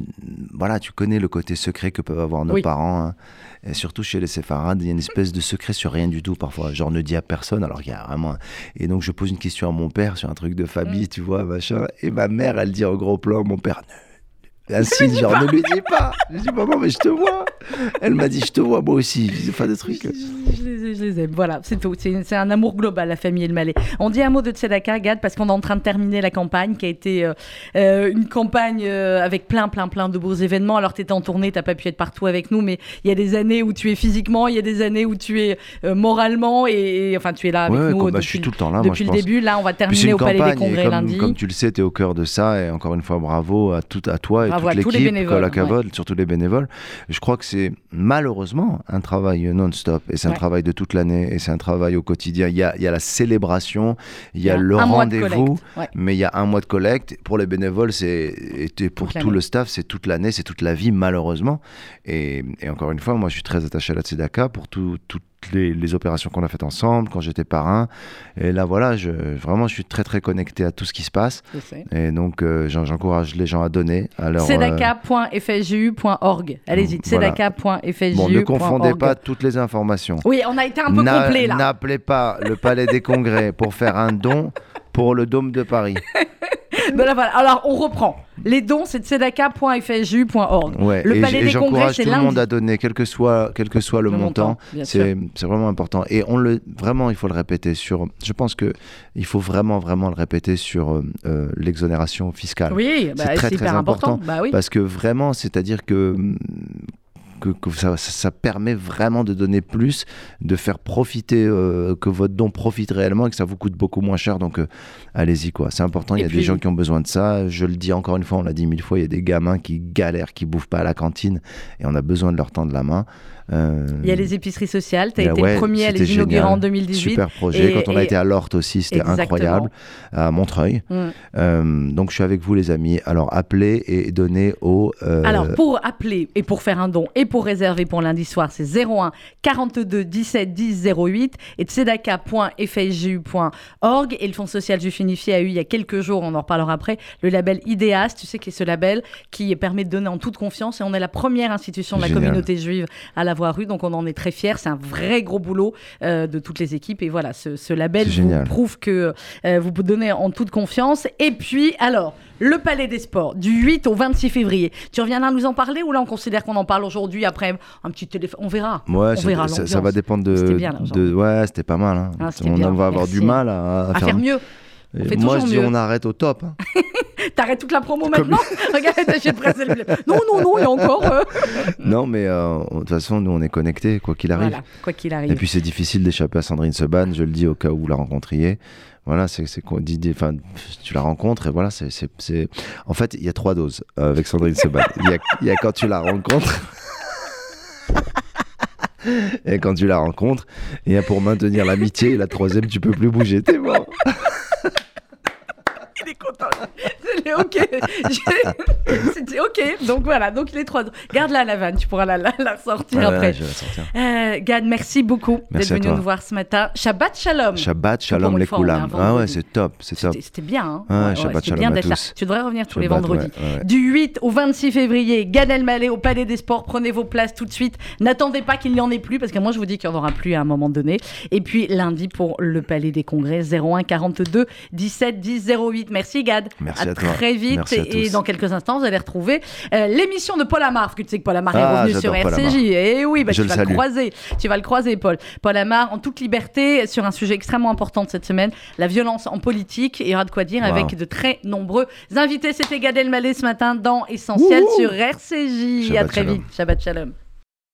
voilà, tu connais le côté secret que peuvent avoir nos Oui. parents. hein. Et surtout chez les séfarades, il y a une espèce de secret sur rien du tout parfois. Genre ne dis à personne alors qu'il y a vraiment. Et donc je pose une question à mon père sur un truc de famille, Mm. tu vois, machin. Et ma mère, elle dit en gros plan, mon père. Ne... Signe, genre, ne lui dis pas. Je dis, maman, mais je te vois. Elle m'a dit, je te vois, moi aussi. Je pas de trucs. Je, je les, je les aime. Voilà, c'est tout. C'est un amour global, la famille Elmaleh. On dit un mot de Tzedaka, Gad, parce qu'on est en train de terminer la campagne, qui a été euh, euh, une campagne euh, avec plein, plein, plein de beaux événements. Alors, tu étais en tournée, tu pas pu être partout avec nous, mais il y a des années où tu es physiquement, il y a des années où tu es euh, moralement, et, et- enfin, tu es là avec Ouais, nous comme- bah, je suis tout le temps là, depuis le pense. début. Là, on va terminer au Palais des et Congrès comme, lundi. comme tu le sais, tu es au cœur de ça. Et encore une fois, bravo à, tout, à toi et Bravo à toute tous les bénévoles, à Cavode, surtout les bénévoles. Je crois que c'est malheureusement un travail non-stop. Et c'est un travail de toute l'année. Et c'est un travail au quotidien. Il y a, il y a la célébration, il y a le rendez-vous. Ouais. Mais il y a un mois de collecte. Pour les bénévoles, c'est et pour Toute tout le staff, c'est toute l'année, c'est toute la vie, malheureusement. Et, et encore une fois, moi, je suis très attaché à la Tzedaka pour tout- toutes les, les opérations qu'on a faites ensemble, quand j'étais parrain. Et là, voilà, je, vraiment, je suis très, très connecté à tout ce qui se passe. Et donc, euh, j'en- j'encourage les gens à donner. Euh, Tzedaka.fju.org. Allez-y, Voilà. tzedaka.fju.org. Bon, ne confondez pas toutes les informations. Oui, on a été un peu complet là. N'appelez pas le Palais des Congrès pour faire un don pour le Dôme de Paris. Voilà. Alors, on reprend. Les dons, c'est tzedaka.fju.org. Ouais, Le et Palais des Congrès, j'encourage c'est tout le monde à donner, quel que soit, quel que soit le, Le montant. C'est vraiment important. Et on le, vraiment, il faut le répéter sur. Je pense que il faut vraiment, vraiment le répéter sur euh, euh, l'exonération fiscale. Oui, bah, C'est très, c'est très hyper important. important. Bah oui. Parce que vraiment, c'est-à-dire que hum, que, que ça, ça permet vraiment de donner plus, de faire profiter, euh, que votre don profite réellement et que ça vous coûte beaucoup moins cher. Donc, euh, allez-y, quoi. C'est important. Il y a puis- des gens qui ont besoin de ça. Je le dis encore une fois, on l'a dit mille fois, il y a des gamins qui galèrent, qui bouffent pas à la cantine et on a besoin de leur tendre la main. Euh, Il y a les épiceries sociales, tu as été ouais, le premier à les inaugurer en 2018. Super projet. Et- Quand on a été à Lorte aussi, c'était incroyable. À Montreuil. Mm. Euh, donc, je suis avec vous, les amis. Alors, appelez et donnez au. euh, Alors, pour appeler et pour faire un don et pour réserver pour lundi soir, c'est 01 42 17 10 08 et tzedaka.fju.org. Et le Fonds social juif unifié a eu il y a quelques jours, on en reparlera après, le label IDEAS, tu sais, qui est ce label qui permet de donner en toute confiance. Et on est la première institution de la Génial. communauté juive à l'avoir eu. Donc, on en est très fiers. C'est un vrai gros boulot euh, de toutes les équipes. Et voilà, ce, ce label vous prouve que euh, vous pouvez donner en toute confiance. Et puis, alors, le Palais des Sports, du 8 au 26 février. Tu reviendras nous en parler ou là, on considère qu'on en parle aujourd'hui après un petit téléphone? On verra. Ouais, on ça, verra ça- ça l'ambiance. va dépendre de. C'était bien, là, de ouais, c'était pas mal. hein. Ah, bien, va avoir merci. du mal à, À faire mieux. Et Moi, je dis mieux. on arrête au top. hein. T'arrêtes toute la promo maintenant Regarde, j'ai pressé le. Non, non, non, il y a encore. euh. non, mais euh, de toute façon, nous, on est connectés, quoi qu'il arrive. Voilà, quoi qu'il Et arrive. puis, c'est difficile d'échapper à Sandrine Seban. Je le dis au cas où vous la rencontriez. Voilà, c'est Enfin, tu la rencontres et voilà, c'est. En fait, il y a trois doses euh, avec Sandrine Seban. Il y a, il y a quand tu la rencontres. Et quand tu la rencontres, et il y a pour maintenir l'amitié, et la troisième, tu peux plus bouger, t'es mort. Il est content. C'est ok. C'était ok. Donc voilà, donc les trois. Garde-la la vanne, tu pourras la, la, la ressortir Ouais, après. ouais, je vais la sortir. Euh, Gad, merci beaucoup d'être venu toi. nous voir ce matin. Shabbat Shalom. Shabbat, shalom, les est koulam. Ah ouais, c'est top, c'est top. C'était bien. Hein Ouais, Shabbat c'était Shalom bien à d'être là. tous. Tu devrais revenir tous les vendredis. ouais, ouais. Du 8 au 26 février, Gad Elmaleh au Palais des Sports. Prenez vos places tout de suite. N'attendez pas qu'il n'y en ait plus, parce que moi je vous dis qu'il n'y en aura plus à un moment donné. Et puis lundi pour le Palais des Congrès, 01 42 17 10 08. Merci Gad. Merci à toi. très vite. Merci à et dans quelques instants, vous allez retrouver euh, l'émission de Paul Amar, parce que tu sais que Paul Amar est Ah, revenu sur RCJ. Et oui, bah, tu le vas le croiser. Tu vas le croiser, Paul. Paul Amar, en toute liberté, sur un sujet extrêmement important de cette semaine, la violence en politique. Il y aura de quoi dire Wow. avec de très nombreux invités. C'était Gad Elmaleh ce matin dans Essentiel Wouhou. sur RCJ. à très shalom. vite. Shabbat Shalom.